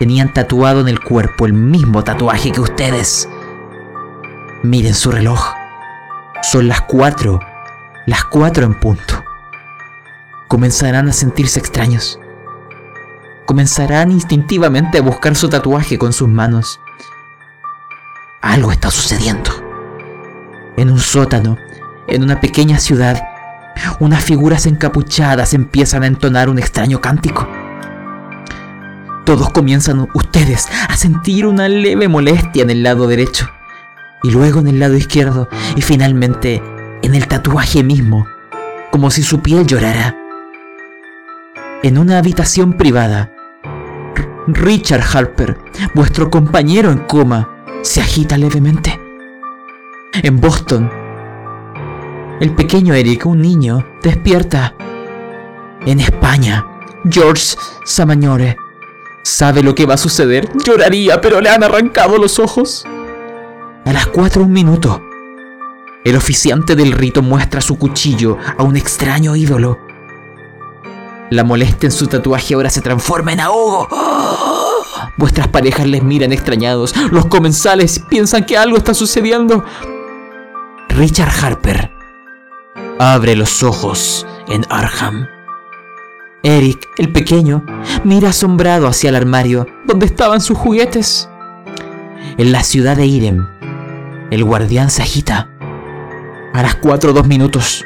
tenían tatuado en el cuerpo el mismo tatuaje que ustedes. Miren su reloj. Son las cuatro. Las cuatro en punto. Comenzarán a sentirse extraños. Comenzarán instintivamente a buscar su tatuaje con sus manos. Algo está sucediendo. En un sótano, en una pequeña ciudad, unas figuras encapuchadas empiezan a entonar un extraño cántico. Todos comienzan ustedes a sentir una leve molestia en el lado derecho, y luego en el lado izquierdo, y finalmente en el tatuaje mismo, como si su piel llorara. En una habitación privada, Richard Harper, vuestro compañero en coma, se agita levemente. En Boston, el pequeño Eric, un niño, despierta. En España, George Samañore, ¿Sabe lo que va a suceder? Lloraría, pero le han arrancado los ojos. A las cuatro un minuto, el oficiante del rito muestra su cuchillo a un extraño ídolo. La molestia en su tatuaje ahora se transforma en ahogo. *gasps* Vuestras parejas les miran extrañados. Los comensales piensan que algo está sucediendo. Richard Harper abre los ojos en Arham. Eric, el pequeño, mira asombrado hacia el armario donde estaban sus juguetes. En la ciudad de Irem, el guardián se agita. A las cuatro o dos minutos,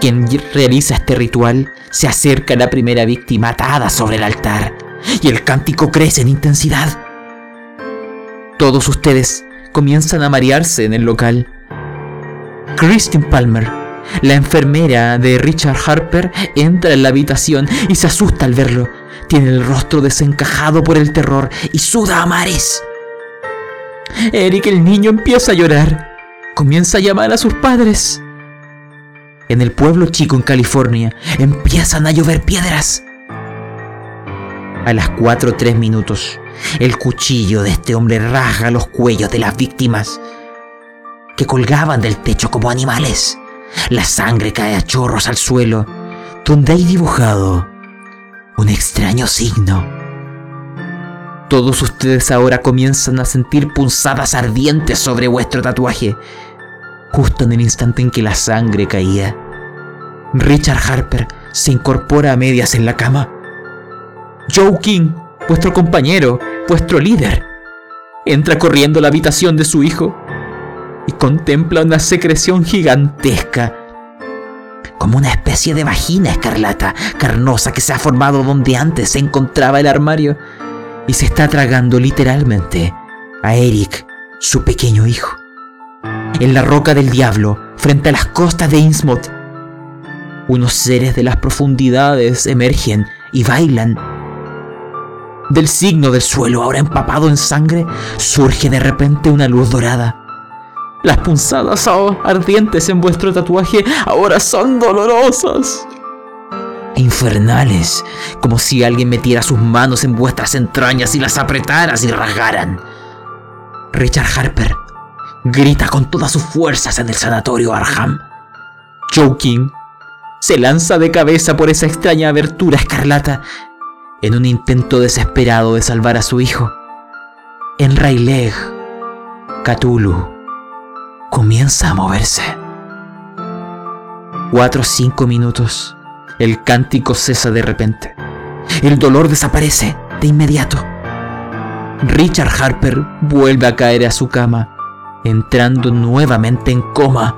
quien realiza este ritual se acerca a la primera víctima atada sobre el altar y el cántico crece en intensidad. Todos ustedes comienzan a marearse en el local. Christine Palmer la enfermera de Richard Harper entra en la habitación y se asusta al verlo. Tiene el rostro desencajado por el terror y suda a mares. Eric el niño empieza a llorar. Comienza a llamar a sus padres. En el pueblo chico en California empiezan a llover piedras. A las 4 o 3 minutos, el cuchillo de este hombre rasga los cuellos de las víctimas que colgaban del techo como animales. La sangre cae a chorros al suelo, donde hay dibujado un extraño signo. Todos ustedes ahora comienzan a sentir punzadas ardientes sobre vuestro tatuaje. justo en el instante en que la sangre caía. Richard Harper se incorpora a medias en la cama. Joe King, vuestro compañero, vuestro líder, entra corriendo a la habitación de su hijo contempla una secreción gigantesca, como una especie de vagina escarlata, carnosa que se ha formado donde antes se encontraba el armario y se está tragando literalmente a Eric, su pequeño hijo. En la roca del diablo, frente a las costas de Innsmouth, unos seres de las profundidades emergen y bailan. Del signo del suelo, ahora empapado en sangre, surge de repente una luz dorada. Las punzadas ardientes en vuestro tatuaje ahora son dolorosas. Infernales, como si alguien metiera sus manos en vuestras entrañas y las apretara y rasgaran. Richard Harper grita con todas sus fuerzas en el sanatorio Arham. Joe King se lanza de cabeza por esa extraña abertura escarlata en un intento desesperado de salvar a su hijo. En Cthulhu comienza a moverse. Cuatro o cinco minutos, el cántico cesa de repente. El dolor desaparece de inmediato. Richard Harper vuelve a caer a su cama, entrando nuevamente en coma.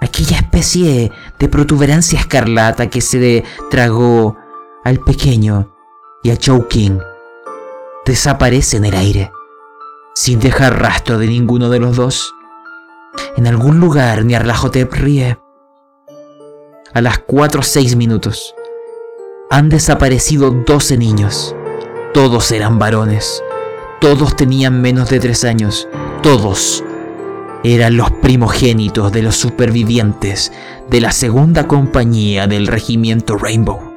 Aquella especie de protuberancia escarlata que se tragó al pequeño y a Joe King desaparece en el aire, sin dejar rastro de ninguno de los dos. En algún lugar Nyarlathotep ríe. A las 4 o 6 minutos han desaparecido 12 niños. Todos eran varones. Todos tenían menos de tres años. Todos eran los primogénitos de los supervivientes de la segunda compañía del regimiento Rainbow.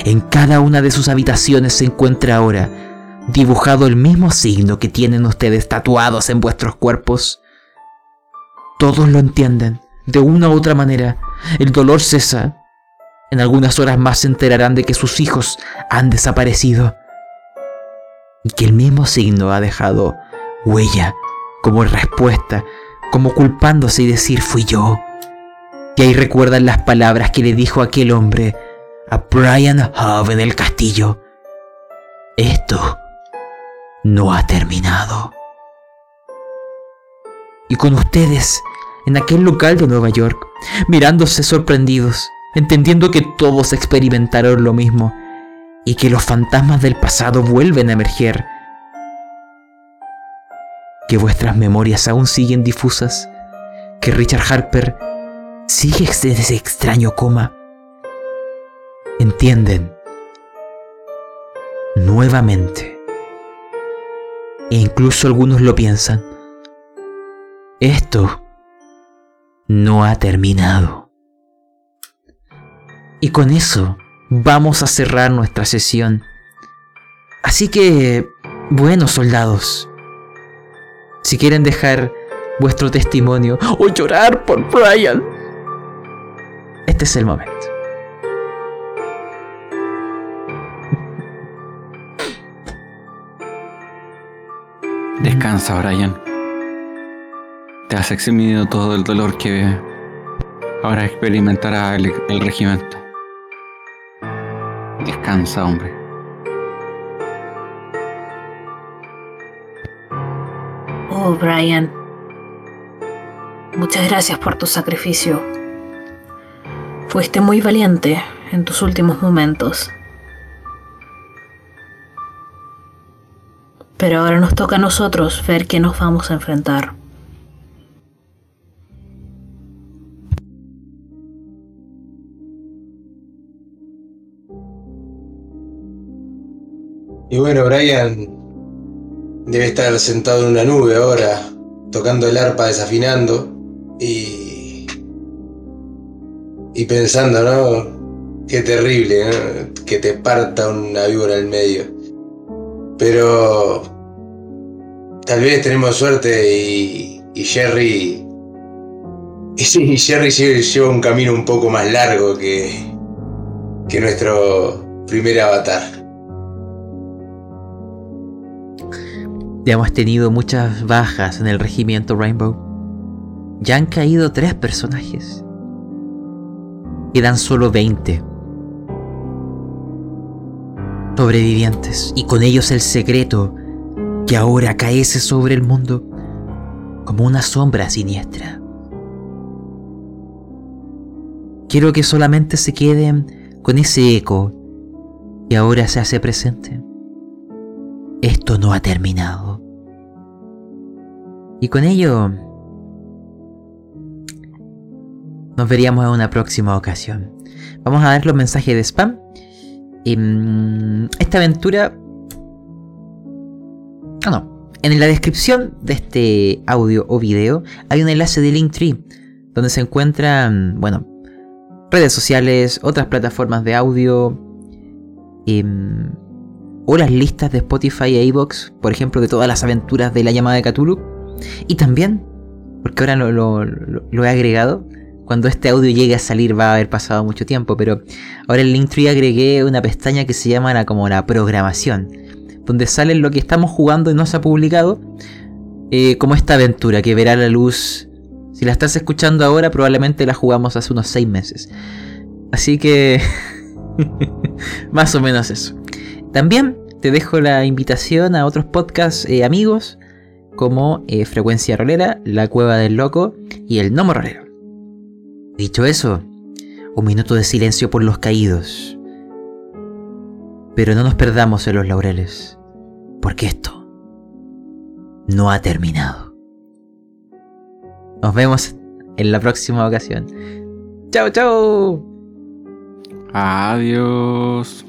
En cada una de sus habitaciones se encuentra ahora dibujado el mismo signo que tienen ustedes tatuados en vuestros cuerpos. Todos lo entienden, de una u otra manera. El dolor cesa. En algunas horas más se enterarán de que sus hijos han desaparecido y que el mismo signo ha dejado huella como respuesta, como culpándose y decir fui yo. Y ahí recuerdan las palabras que le dijo aquel hombre a Brian Hub en el castillo. Esto no ha terminado. Y con ustedes, en aquel local de Nueva York, mirándose sorprendidos, entendiendo que todos experimentaron lo mismo, y que los fantasmas del pasado vuelven a emerger. Que vuestras memorias aún siguen difusas. Que Richard Harper sigue en ese extraño coma. Entienden. Nuevamente. E incluso algunos lo piensan. Esto no ha terminado. Y con eso vamos a cerrar nuestra sesión. Así que, bueno, soldados, si quieren dejar vuestro testimonio o llorar por Brian, este es el momento. Descansa, Brian. Te has eximido todo el dolor que ahora experimentará el, el regimiento. Descansa, hombre. Oh, Brian. Muchas gracias por tu sacrificio. Fuiste muy valiente en tus últimos momentos. Toca a nosotros ver qué nos vamos a enfrentar. Y bueno, Brian debe estar sentado en una nube ahora, tocando el arpa, desafinando y. y pensando, ¿no? Qué terrible, ¿no? Que te parta una víbora en el medio. Pero. Tal vez tenemos suerte y. y Jerry. Y Jerry lleva un camino un poco más largo que. que nuestro primer avatar. Ya hemos tenido muchas bajas en el regimiento Rainbow. Ya han caído tres personajes. Quedan solo 20 sobrevivientes y con ellos el secreto que ahora caece sobre el mundo como una sombra siniestra. Quiero que solamente se queden con ese eco que ahora se hace presente. Esto no ha terminado. Y con ello nos veríamos en una próxima ocasión. Vamos a ver los mensajes de spam. Em, esta aventura... Ah, no. En la descripción de este audio o video hay un enlace de Linktree donde se encuentran, bueno, redes sociales, otras plataformas de audio em, o las listas de Spotify e iVoox, por ejemplo, de todas las aventuras de la llamada de Cthulhu. Y también, porque ahora lo he agregado, cuando este audio llegue a salir va a haber pasado mucho tiempo, pero ahora en Linktree agregué una pestaña que se llama la, como la programación, donde sale lo que estamos jugando y no se ha publicado, eh, como esta aventura que verá la luz. Si la estás escuchando ahora, probablemente la jugamos hace unos 6 meses. Así que... *laughs* más o menos eso. También te dejo la invitación a otros podcasts eh, amigos como eh, Frecuencia Rolera, La Cueva del Loco y El Nomo Rolero. Dicho eso, un minuto de silencio por los caídos. Pero no nos perdamos en los laureles, porque esto no ha terminado. Nos vemos en la próxima ocasión. Chao, chao. Adiós.